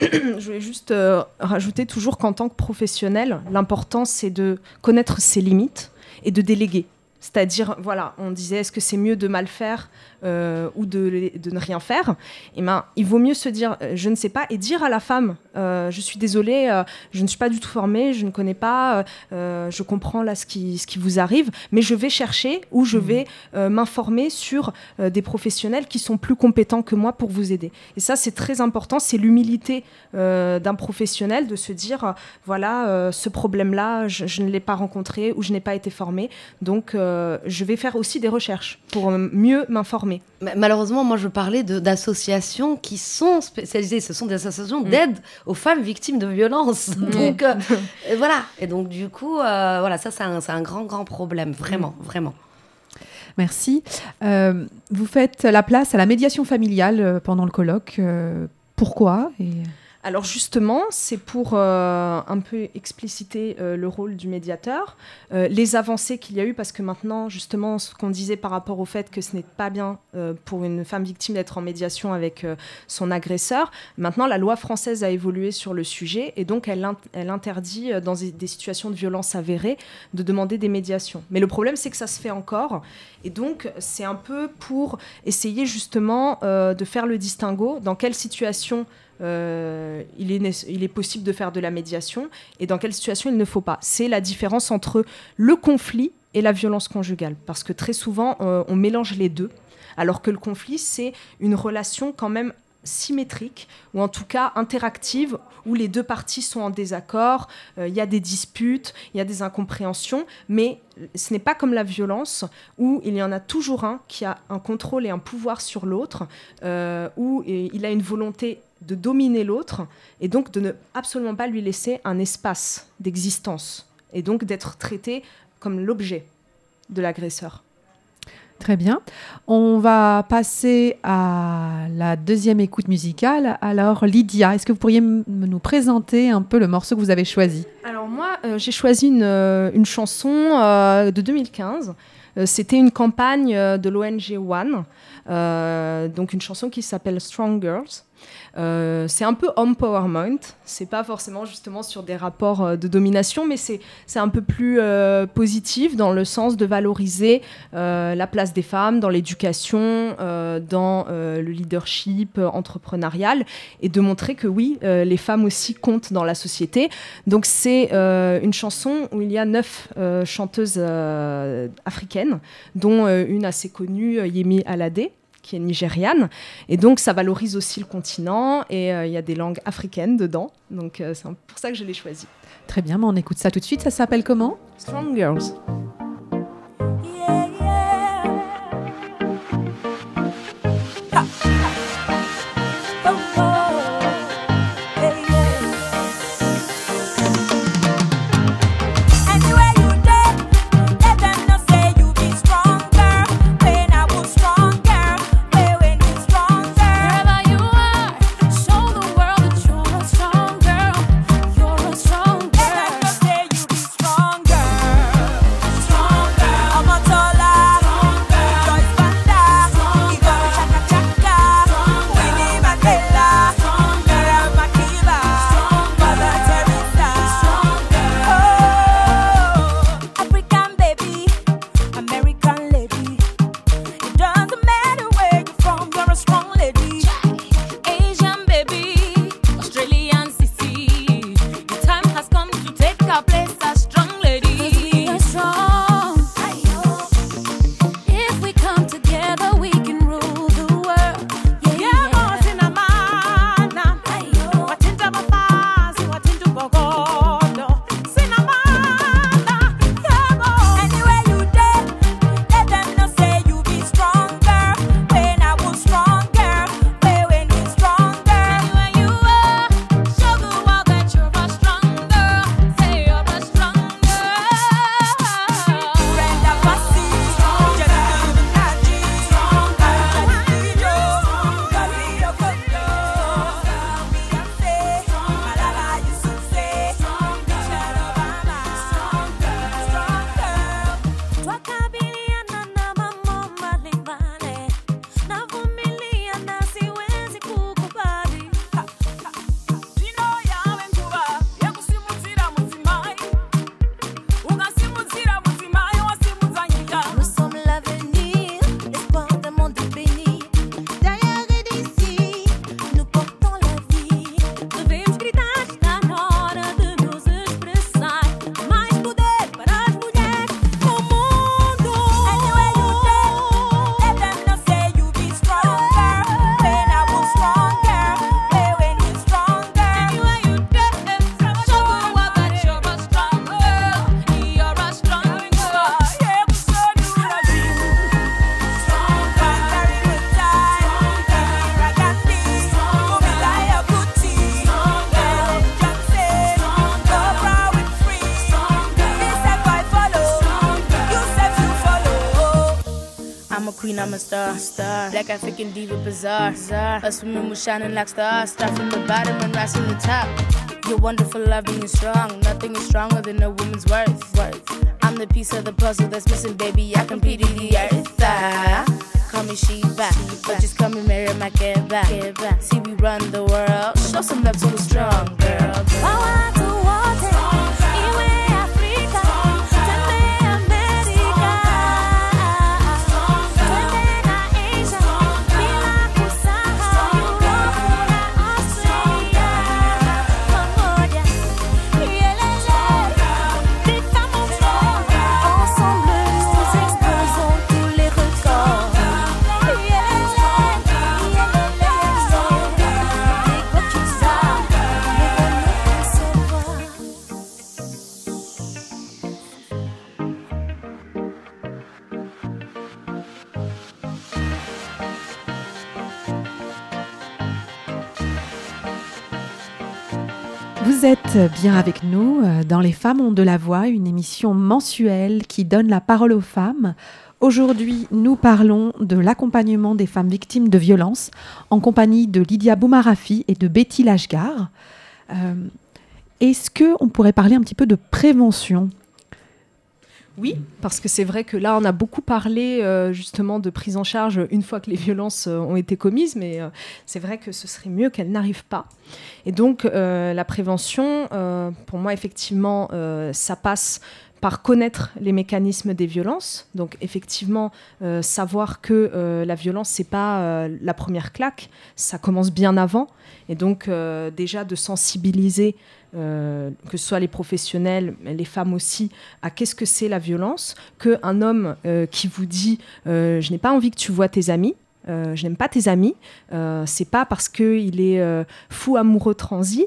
Je voulais juste euh, rajouter toujours qu'en tant que professionnel, l'important c'est de connaître ses limites et de déléguer. C'est-à-dire, voilà, on disait est-ce que c'est mieux de mal faire euh, ou de, de, ne rien faire Et ben, il vaut mieux se dire euh, je ne sais pas et dire à la femme Euh, je suis désolée, euh, je ne suis pas du tout formée, je ne connais pas, je comprends là ce qui, ce qui vous arrive, mais je vais chercher ou je vais m'informer sur des professionnels qui sont plus compétents que moi pour vous aider. Et ça, c'est très important, c'est l'humilité d'un professionnel de se dire, voilà, ce problème-là, je, je, ne l'ai pas rencontré ou je n'ai pas été formée, donc je vais faire aussi des recherches pour mieux m'informer. Malheureusement, moi, je parlais d'associations qui sont spécialisées, ce sont des associations mm. d'aide aux femmes victimes de violences. Donc euh, voilà. Et donc du coup, euh, voilà, ça c'est un, un, grand grand problème, vraiment, mm. vraiment. Merci. Euh, vous faites la place à la médiation familiale pendant le colloque. pourquoi et... Alors justement, c'est pour euh, un peu expliciter euh, le rôle du médiateur, euh, les avancées qu'il y a eu, parce que maintenant, justement, ce qu'on disait par rapport au fait que ce n'est pas bien pour une femme victime d'être en médiation avec son agresseur, maintenant la loi française a évolué sur le sujet et donc elle, elle interdit dans des situations de violence avérées de demander des médiations. Mais le problème, c'est que ça se fait encore et donc c'est un peu pour essayer justement de faire le distinguo dans quelle situation euh, il, est, possible de faire de la médiation et dans quelle situation il ne faut pas. C'est la différence entre le conflit et la violence conjugale. Parce que très souvent, euh, on mélange les deux, alors que le conflit, c'est une relation quand même symétrique, ou en tout cas interactive, où les deux parties sont en désaccord, euh, il y a des disputes, il y a des incompréhensions, mais ce n'est pas comme la violence, où il y en a toujours un qui a un contrôle et un pouvoir sur l'autre, où il a une volonté de dominer l'autre et donc de ne absolument pas lui laisser un espace d'existence et donc d'être traité comme l'objet de l'agresseur. Très bien. On va passer à la deuxième écoute musicale. Alors Lydia, est-ce que vous pourriez nous présenter un peu le morceau que vous avez choisi? Alors moi, euh, j'ai choisi une, euh, une chanson euh, de 2015. C'était une campagne de l'ONG One, donc une chanson qui s'appelle Strong Girls. Euh, c'est un peu empowerment. C'est pas forcément justement sur des rapports euh, de domination, mais c'est un peu plus euh, positif dans le sens de valoriser la place des femmes dans l'éducation, dans le leadership entrepreneurial et de montrer que oui, les femmes aussi comptent dans la société. Donc c'est une chanson où il y a neuf chanteuses africaines, dont une assez connue, Yemi Alade qui est nigériane. Et donc, ça valorise aussi le continent et euh, il y a des langues africaines dedans. Donc, euh, c'est pour ça que je l'ai choisi. Très bien, mais on écoute ça tout de suite. Ça s'appelle comment? Strong Girls. I'm a star. star. Black African diva bizarre. bizarre. Us women were shining like stars. Start from the bottom and rise to the top. You're wonderful, loving, and strong. Nothing is stronger than a woman's worth. worth. I'm the piece of the puzzle that's missing, baby. I compete in the earth. Ah, call me Sheba. But just come and marry my Keba. See, we run the world. Show some love to a strong girl. Watu wote iwe Vous êtes bien avec nous euh, dans Les Femmes ont de la voix, une émission mensuelle qui donne la parole aux femmes. Aujourd'hui, nous parlons de l'accompagnement des femmes victimes de violences en compagnie de Lydia Boumarafi et de Betty Lashgar. Euh, Est-ce qu'on pourrait parler un petit peu de prévention? Oui, parce que c'est vrai que là, on a beaucoup parlé euh, justement de prise en charge une fois que les violences euh, ont été commises, mais euh, c'est vrai que ce serait mieux qu'elles n'arrivent pas. Et donc, la prévention, pour moi, effectivement, ça passe par connaître les mécanismes des violences. Donc effectivement, euh, savoir que euh, la violence, c'est pas euh, la première claque, ça commence bien avant. Et donc déjà de sensibiliser, que ce soit les professionnels, les femmes aussi, à qu'est-ce que c'est la violence, qu'un homme qui vous dit je n'ai pas envie que tu vois tes amis. Euh, je n'aime pas tes amis. Euh, c'est pas parce que il est euh, fou amoureux transi.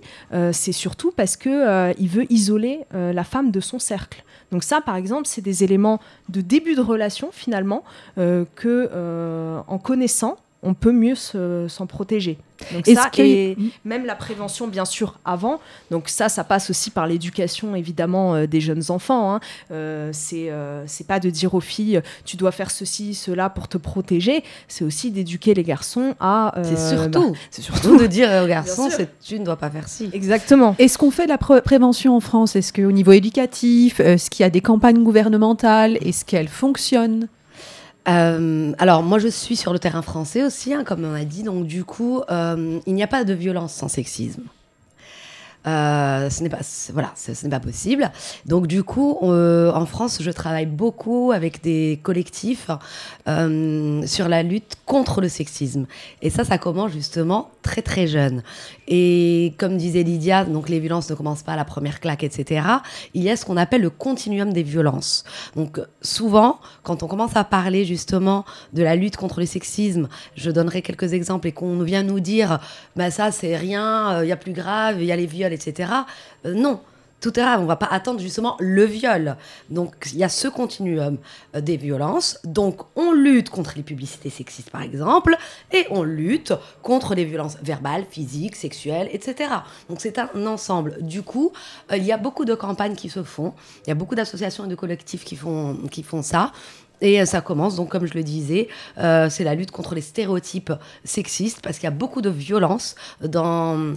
c'est surtout parce que il veut isoler la femme de son cercle. Donc ça, par exemple, c'est des éléments de début de relation finalement que, en connaissant, on peut mieux se- s'en protéger. Donc ça, que- et même la prévention, bien sûr, avant. Donc ça, ça passe aussi par l'éducation, évidemment, euh, des jeunes enfants. hein. Euh, c'est euh, c'est pas de dire aux filles, tu dois faire ceci, cela pour te protéger. C'est aussi d'éduquer les garçons à. euh, C'est bah, surtout, c'est surtout de dire aux garçons, tu ne dois pas faire ci. Exactement. Est-ce qu'on fait de la pré- prévention en France? Est-ce qu'au niveau éducatif, est-ce qu'il y a des campagnes gouvernementales? Est-ce qu'elles fonctionnent? Euh, alors moi je suis sur le terrain français aussi, hein, comme on a dit, donc du coup euh, il n'y a pas de violence sans sexisme. Euh, ce n'est pas voilà ce, n'est pas possible. Donc du coup en France je travaille beaucoup avec des collectifs sur la lutte contre le sexisme. Et ça ça commence justement très très jeune et comme disait Lydia donc les violences ne commencent pas à la première claque etc il y a ce qu'on appelle le continuum des violences. Donc souvent quand on commence à parler justement de la lutte contre le sexisme je donnerai quelques exemples et qu'on vient nous dire bah ça c'est rien il y a plus grave il y a les viols etc Euh, non tout est grave, on va pas attendre justement le viol. Donc il y a ce continuum euh, des violences. Donc on lutte contre les publicités sexistes par exemple, et on lutte contre les violences verbales, physiques, sexuelles, etc. Donc c'est un ensemble. Du coup, euh, il y a beaucoup de campagnes qui se font, il y a beaucoup d'associations et de collectifs qui font, qui font ça. Et euh, ça commence donc, comme je le disais, c'est la lutte contre les stéréotypes sexistes, parce qu'il y a beaucoup de violence dans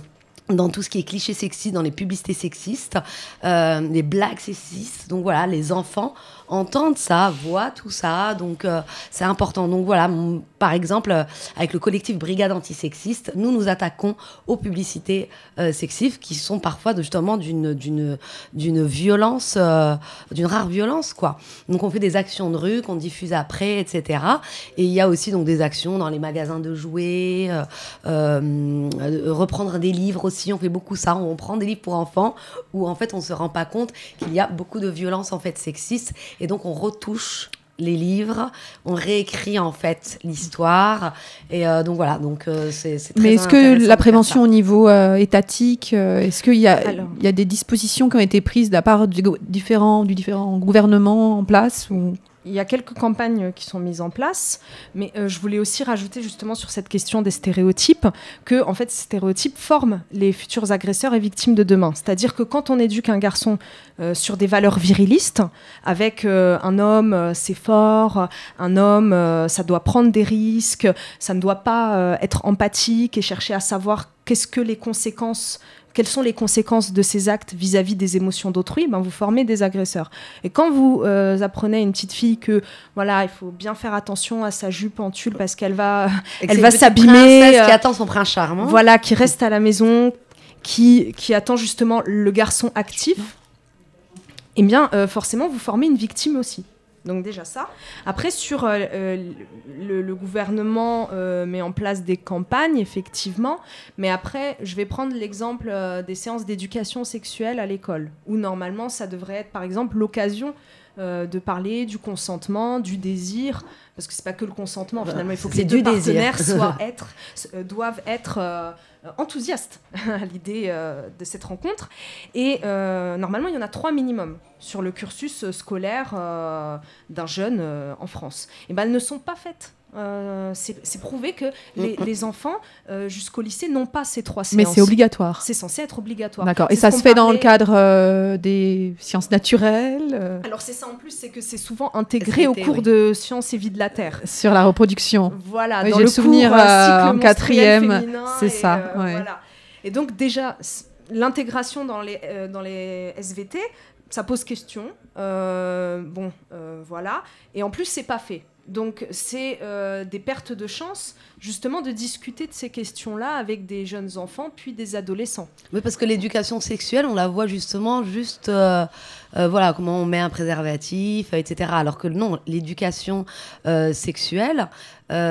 dans tout ce qui est cliché sexiste, dans les publicités sexistes, euh, les blagues sexistes. Donc voilà, les enfants entendent ça, voient tout ça, donc euh, c'est important. Donc voilà, par exemple, euh, avec le collectif Brigade Antisexiste, nous nous attaquons aux publicités euh, sexistes qui sont parfois justement d'une d'une d'une violence, d'une rare violence quoi. Donc on fait des actions de rue qu'on diffuse après, etc. Et il y a aussi donc des actions dans les magasins de jouets, reprendre des livres aussi. On fait beaucoup ça. On prend des livres pour enfants où en fait on se rend pas compte qu'il y a beaucoup de violences en fait sexistes et donc on retouche les livres, on réécrit en fait l'histoire. Et euh, donc voilà. Donc euh, c'est très Mais est-ce que la prévention au niveau euh, étatique, euh, est-ce qu'il y, a- Alors. il y a des dispositions qui ont été prises de la part du, différents, du différent gouvernement en place ou... il y a quelques campagnes qui sont mises en place, mais euh, je voulais aussi rajouter justement sur cette question des stéréotypes que en fait ces stéréotypes forment les futurs agresseurs et victimes de demain. C'est-à-dire que quand on éduque un garçon euh, sur des valeurs virilistes, avec euh, un homme c'est fort, un homme ça doit prendre des risques, ça ne doit pas être empathique et chercher à savoir qu'est-ce que les conséquences quelles sont les conséquences de ces actes vis-à-vis des émotions d'autrui, ben vous formez des agresseurs. Et quand vous euh, apprenez à une petite fille que voilà, il faut bien faire attention à sa jupe en tulle parce qu'elle va, Et elle va s'abîmer, princesse euh, qui attend son prince charmant. voilà, qui reste à la maison, qui, qui attend justement le garçon actif, eh bien, euh, forcément, vous formez une victime aussi. Donc déjà ça. Après, sur euh, euh, le, le gouvernement euh, met en place des campagnes, effectivement. Mais après, je vais prendre l'exemple euh, des séances d'éducation sexuelle à l'école, où normalement, ça devrait être, par exemple, l'occasion de parler du consentement, du désir, parce que c'est pas que le consentement. Finalement, il faut que les deux désir. partenaires soient être, doivent être euh, enthousiastes à l'idée euh, de cette rencontre. Et euh, normalement, il y en a trois minimum sur le cursus scolaire d'un jeune en France. Et ben, elles ne sont pas faites. Euh, c'est prouvé que les, les enfants euh, jusqu'au lycée n'ont pas ces trois séances. Mais c'est obligatoire. C'est censé être obligatoire. D'accord. Et ça se fait dans le cadre euh, des sciences naturelles, euh, Alors c'est ça en plus, c'est que c'est souvent intégré au cours oui. de sciences et vie de la Terre. sur la reproduction. Voilà, Oui, j'ai le souvenir, cours, en quatrième, c'est ça, euh, ouais. voilà. Et donc déjà, l'intégration dans les, euh, dans les SVT, ça pose question. Euh, bon, euh, voilà. Et en plus, c'est pas fait. Donc c'est euh, des pertes de chance justement de discuter de ces questions-là avec des jeunes enfants puis des adolescents. Oui, parce que l'éducation sexuelle, on la voit justement juste, euh, euh, voilà, comment on met un préservatif, euh, etc. Alors que non, l'éducation sexuelle,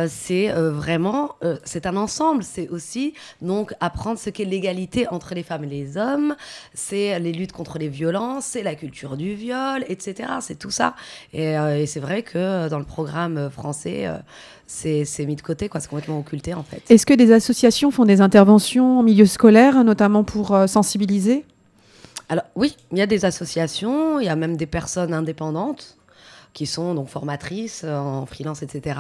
c'est vraiment, c'est un ensemble. C'est aussi donc apprendre ce qu'est l'égalité entre les femmes et les hommes. C'est les luttes contre les violences, c'est la culture du viol, etc. C'est tout ça. Et, c'est vrai que dans le programme français, c'est mis de côté, quoi. C'est complètement occulté en fait. Est-ce que des associations font des interventions en milieu scolaire, notamment pour euh, sensibiliser? Alors oui, il y a des associations, il y a même des personnes indépendantes qui sont donc formatrices euh, en freelance, etc.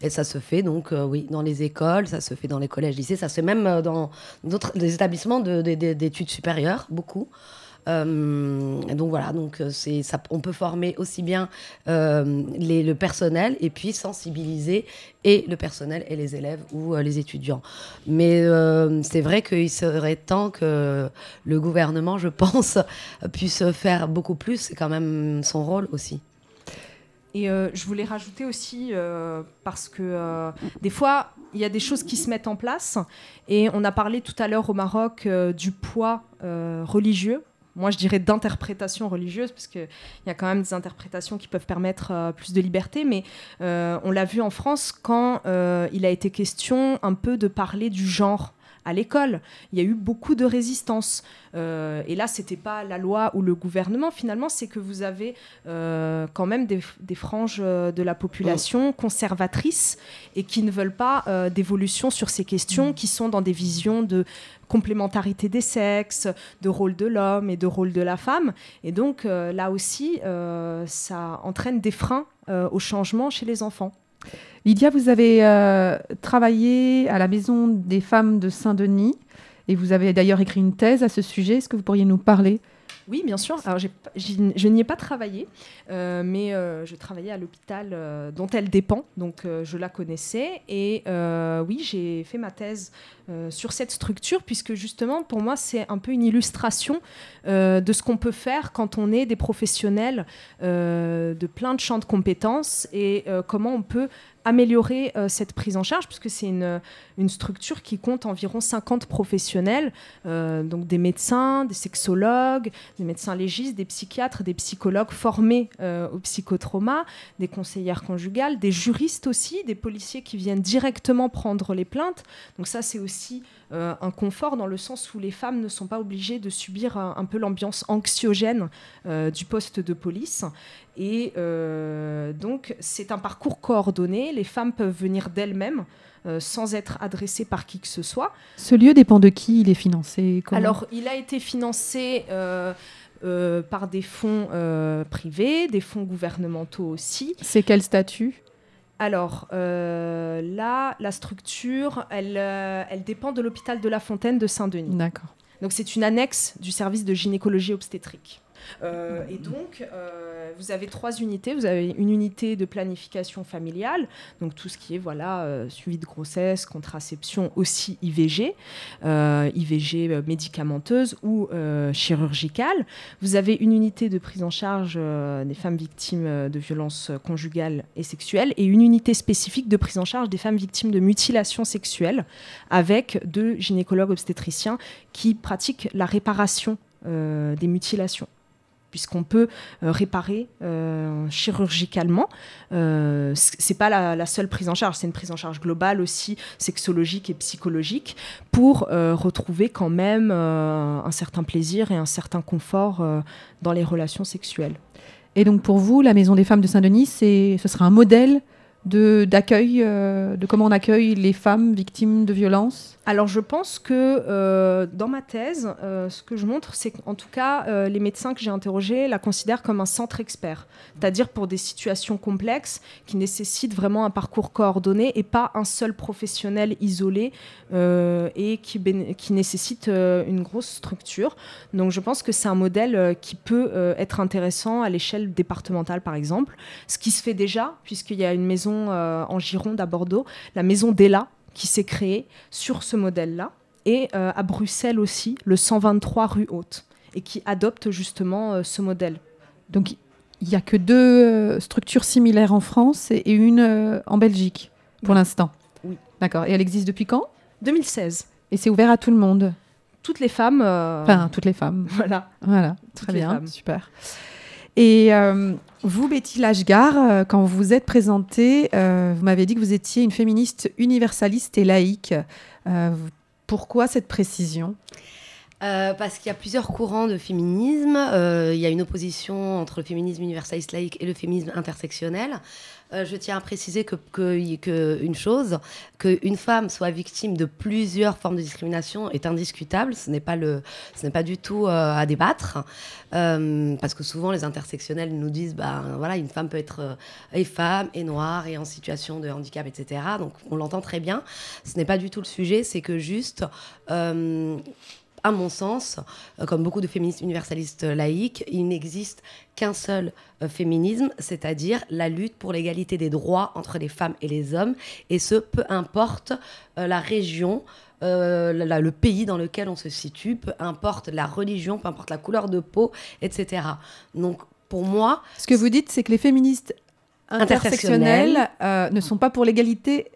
Et ça se fait donc, euh, oui, dans les écoles, ça se fait dans les collèges, lycées, ça se fait même dans d'autres établissements de- de- de- d'études supérieures, beaucoup. Euh, donc voilà, donc euh, c'est ça, on peut former aussi bien euh, les, le personnel et puis sensibiliser et le personnel et les élèves ou les étudiants. Mais c'est vrai qu'il serait temps que le gouvernement, je pense, puisse faire beaucoup plus. C'est quand même son rôle aussi. Et je voulais rajouter aussi, parce que des fois, il y a des choses qui se mettent en place. Et on a parlé tout à l'heure au Maroc du poids religieux. Moi, je dirais d'interprétation religieuse, parce qu'il y a quand même des interprétations qui peuvent permettre euh, plus de liberté. Mais euh, on l'a vu en France quand euh, il a été question un peu de parler du genre à l'école. Il y a eu beaucoup de résistance. Euh, et là, c'était pas la loi ou le gouvernement. Finalement, c'est que vous avez euh, quand même des, franges euh, de la population conservatrices et qui ne veulent pas d'évolution sur ces questions, qui sont dans des visions de complémentarité des sexes, de rôle de l'homme et de rôle de la femme. Et donc, là aussi, ça entraîne des freins au changement chez les enfants. Lydia, vous avez euh, travaillé à la Maison des femmes de Saint-Denis et vous avez d'ailleurs écrit une thèse à ce sujet. Est-ce que vous pourriez nous parler? Oui, bien sûr. Alors, je n'y ai pas travaillé, euh, mais euh, je travaillais à l'hôpital dont elle dépend, donc je la connaissais. Et oui, j'ai fait ma thèse sur cette structure, puisque justement, pour moi, c'est un peu une illustration euh, de ce qu'on peut faire quand on est des professionnels euh, de plein de champs de compétences et euh, comment on peut améliorer euh, cette prise en charge, puisque c'est une, une structure qui compte environ 50 professionnels, euh, donc des médecins, des sexologues, des médecins légistes, des psychiatres, des psychologues formés euh, au psychotrauma, des conseillères conjugales, des juristes aussi, des policiers qui viennent directement prendre les plaintes. Donc ça, c'est aussi euh, un confort dans le sens où les femmes ne sont pas obligées de subir un, un peu l'ambiance anxiogène euh, du poste de police. Et euh, donc, c'est un parcours coordonné. Les femmes peuvent venir d'elles-mêmes. euh, sans être adressées par qui que ce soit. Ce lieu dépend de qui Il est financé comment Alors, il a été financé euh, euh, par des fonds privés, des fonds gouvernementaux aussi. C'est quel statut? Alors euh, là, la structure, elle, euh, elle dépend de l'hôpital de La Fontaine de Saint-Denis. D'accord. Donc c'est une annexe du service de gynécologie obstétrique. Euh, et donc, euh, vous avez trois unités. Vous avez une unité de planification familiale, donc tout ce qui est voilà euh, suivi de grossesse, contraception, aussi IVG, IVG médicamenteuse ou chirurgicale. Vous avez une unité de prise en charge des femmes victimes de violences conjugales et sexuelles et une unité spécifique de prise en charge des femmes victimes de mutilations sexuelles avec deux gynécologues obstétriciens qui pratiquent la réparation des mutilations puisqu'on peut euh, réparer euh, chirurgicalement. Euh, c'est pas la, la seule prise en charge, c'est une prise en charge globale aussi, sexologique et psychologique, pour retrouver quand même un certain plaisir et un certain confort dans les relations sexuelles. Et donc pour vous, la Maison des femmes de Saint-Denis, ce sera un modèle de, d'accueil, euh, de comment on accueille les femmes victimes de violences? Alors je pense que euh, dans ma thèse, euh, ce que je montre, c'est qu'en tout cas, les médecins que j'ai interrogés la considèrent comme un centre expert, c'est-à-dire pour des situations complexes qui nécessitent vraiment un parcours coordonné et pas un seul professionnel isolé et qui, nécessite une grosse structure. Donc je pense que c'est un modèle qui peut être intéressant à l'échelle départementale par exemple, ce qui se fait déjà puisqu'il y a une maison euh, en Gironde à Bordeaux, la maison d'Ella qui s'est créée sur ce modèle-là, et euh, à Bruxelles aussi, le 123 rue Haute, et qui adopte justement euh, ce modèle. Donc il n'y a que deux structures similaires en France et, une en Belgique pour l'instant. Oui. D'accord. Et elle existe depuis quand? 2016. Et c'est ouvert à tout le monde? Toutes les femmes. euh, Enfin, toutes les femmes. voilà. Voilà, Toutes très bien, femmes. super. Et euh, vous, Betty Lashgar, euh, quand vous vous êtes présentée, euh, vous m'avez dit que vous étiez une féministe universaliste et laïque. Pourquoi cette précision? Parce qu'il y a plusieurs courants de féminisme. Il y a une opposition entre le féminisme universaliste laïque et le féminisme intersectionnel. Euh, je tiens à préciser que, que- une chose, qu'une femme soit victime de plusieurs formes de discrimination est indiscutable. Ce n'est pas le, ce n'est pas du tout euh, à débattre, Euh, parce que souvent les intersectionnels nous disent, bah voilà, une femme peut être et femme et noire et en situation de handicap, etc. Donc on l'entend très bien. Ce n'est pas du tout le sujet. C'est que juste à mon sens, euh, comme beaucoup de féministes universalistes laïques, il n'existe qu'un seul euh, féminisme, c'est-à-dire la lutte pour l'égalité des droits entre les femmes et les hommes, et ce, peu importe euh, la région, euh, la- la- le pays dans lequel on se situe, peu importe la religion, peu importe la couleur de peau, etc. Donc, pour moi, Ce que vous dites, c'est que les féministes intersectionnelles Intersectionnelles. euh, ne sont pas pour l'égalité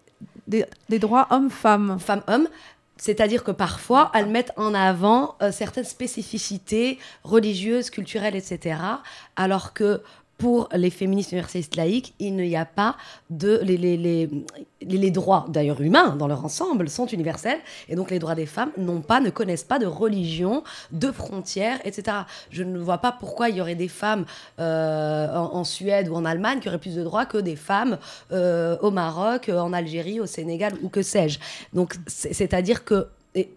des, des droits hommes-femmes. femmes-hommes. C'est-à-dire que parfois, elles mettent en avant euh, certaines spécificités religieuses, culturelles, etc. Alors que pour les féministes universalistes laïques, il n'y a pas de... Les, les, les, les- droits, d'ailleurs humains, dans leur ensemble, sont universels. Et donc les droits des femmes n'ont pas, ne connaissent pas de religion, de frontières, etc. Je ne vois pas pourquoi il y aurait des femmes euh, en, Suède ou en Allemagne qui auraient plus de droits que des femmes euh, au Maroc, en Algérie, au Sénégal ou que sais-je. Donc, c'est- c'est-à-dire que,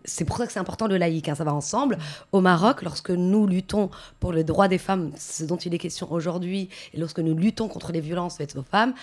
c'est pour ça que c'est important le laïque, hein, ça va ensemble. Au Maroc, lorsque nous luttons pour les droits des femmes, ce dont il est question aujourd'hui, et lorsque nous luttons contre les violences faites aux femmes,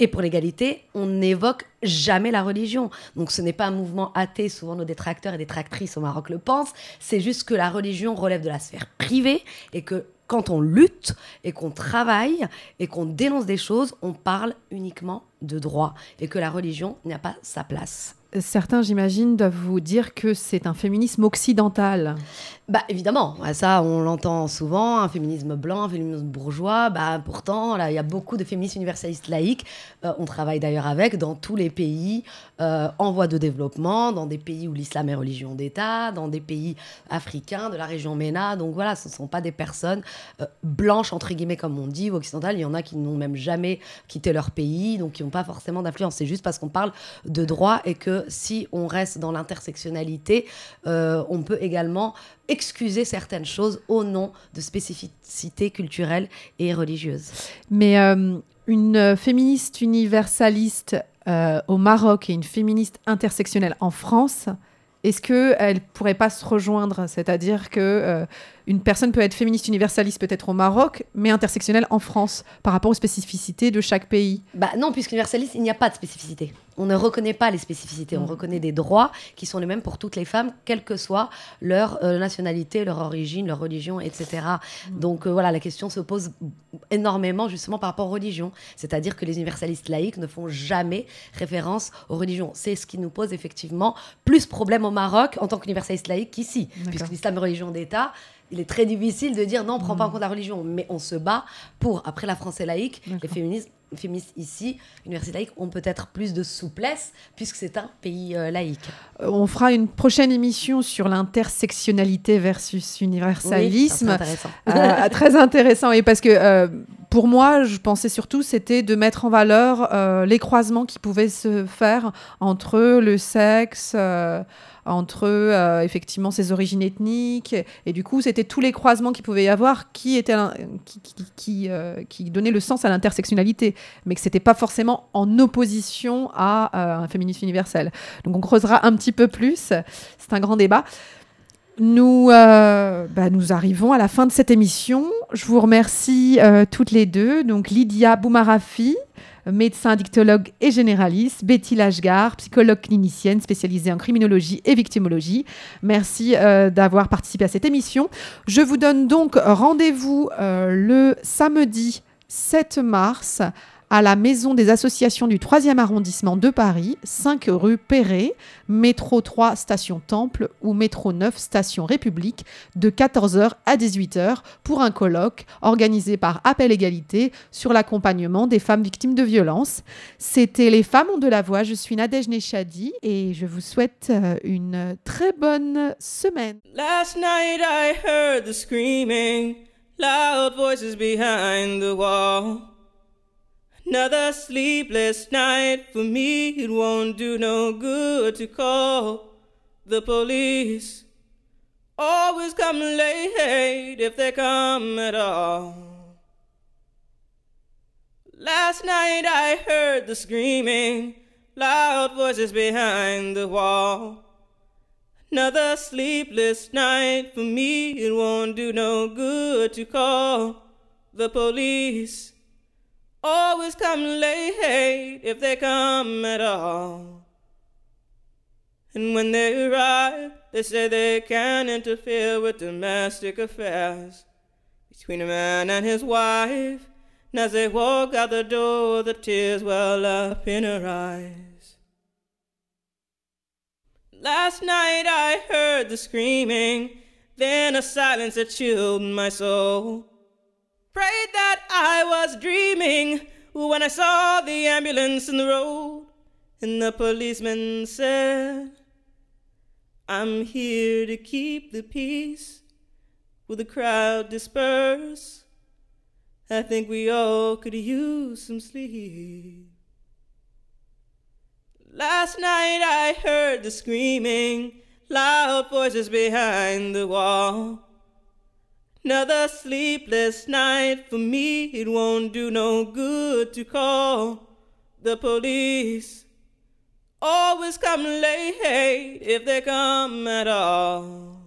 et pour l'égalité, on n'évoque jamais la religion. Donc ce n'est pas un mouvement athée, souvent nos détracteurs et détractrices au Maroc le pensent, c'est juste que la religion relève de la sphère privée et que quand on lutte et qu'on travaille et qu'on dénonce des choses, on parle uniquement de droit et que la religion n'a pas sa place. Certains, j'imagine, doivent vous dire que c'est un féminisme occidental. Bah évidemment, ça on l'entend souvent, un féminisme blanc, un féminisme bourgeois. Bah pourtant, il y a beaucoup de féministes universalistes laïques. Euh, on travaille d'ailleurs avec dans tous les pays euh, en voie de développement, dans des pays où l'islam est religion d'État, dans des pays africains, de la région MENA. Donc voilà, ce ne sont pas des personnes euh, blanches entre guillemets comme on dit ou occidentales. Il y en a qui n'ont même jamais quitté leur pays, donc qui n'ont pas forcément d'influence. C'est juste parce qu'on parle de droit et que si on reste dans l'intersectionnalité, euh, on peut également excuser certaines choses au nom de spécificités culturelles et religieuses. Mais euh, une féministe universaliste euh, au Maroc et une féministe intersectionnelle en France, est-ce qu'elles ne pourraient pas se rejoindre? C'est-à-dire que une personne peut être féministe universaliste peut-être au Maroc, mais intersectionnelle en France, par rapport aux spécificités de chaque pays. Bah non, puisqu'universaliste, il n'y a pas de spécificité. On ne reconnaît pas les spécificités. On Mm. reconnaît des droits qui sont les mêmes pour toutes les femmes, quelle que soit leur euh, nationalité, leur origine, leur religion, etc. Donc euh, voilà, la question se pose énormément justement par rapport aux religions. C'est-à-dire que les universalistes laïcs ne font jamais référence aux religions. C'est ce qui nous pose effectivement plus problème au Maroc en tant qu'universaliste laïque qu'ici. Puisque l'islam est religion d'État, il est très difficile de dire non, on ne prend pas en compte la religion. Mais on se bat pour, après la France est laïque, les féministes, féministes ici, universités laïques, ont peut-être plus de souplesse puisque c'est un pays euh, laïque. Euh, On fera une prochaine émission sur l'intersectionnalité versus Oui, universalisme. serait intéressant. Euh, très intéressant, et parce que euh, pour moi, je pensais surtout c'était de mettre en valeur les croisements qui pouvaient se faire entre le sexe, entre euh, effectivement ses origines ethniques, et du coup c'était tous les croisements qui pouvaient y avoir qui étaient qui, euh, qui donnaient le sens à l'intersectionnalité, mais que c'était pas forcément en opposition à euh, un féminisme universel. Donc on creusera un petit peu plus. C'est un grand débat. Nous, bah, nous arrivons à la fin de cette émission. Je vous remercie toutes les deux. Donc Lydia Boumarafi, médecin dictologue et généraliste, Betty Lashgar, psychologue clinicienne spécialisée en criminologie et victimologie. Merci euh, d'avoir participé à cette émission. Je vous donne donc rendez-vous euh, le samedi 7 mars à la Maison des associations du 3e arrondissement de Paris, 5 rue Perret, métro 3 station Temple ou métro 9 station République, de 14h à 18h pour un colloque organisé par Appel Égalité sur l'accompagnement des femmes victimes de violences. C'était Les femmes ont de la voix. Je suis Nadège Nechadi et je vous souhaite euh, une très bonne semaine. Last night I heard the screaming, loud voices behind the wall. Another sleepless night for me, it won't do no good to call the police. Always come late if they come at all. Last night I heard the screaming, loud voices behind the wall. Another sleepless night for me, it won't do no good to call the police. Always come late if they come at all. And when they arrive, they say they can't interfere with domestic affairs between a man and his wife. And as they walk out the door, the tears well up in her eyes. Last night I heard the screaming, then a silence that chilled my soul. Prayed that I was dreaming when I saw the ambulance in the road, and the policeman said, I'm here to keep the peace. Will the crowd disperse? I think we all could use some sleep. Last night I heard the screaming, loud voices behind the wall. Another sleepless night for me, it won't do no good to call the police. Always come late if they come at all.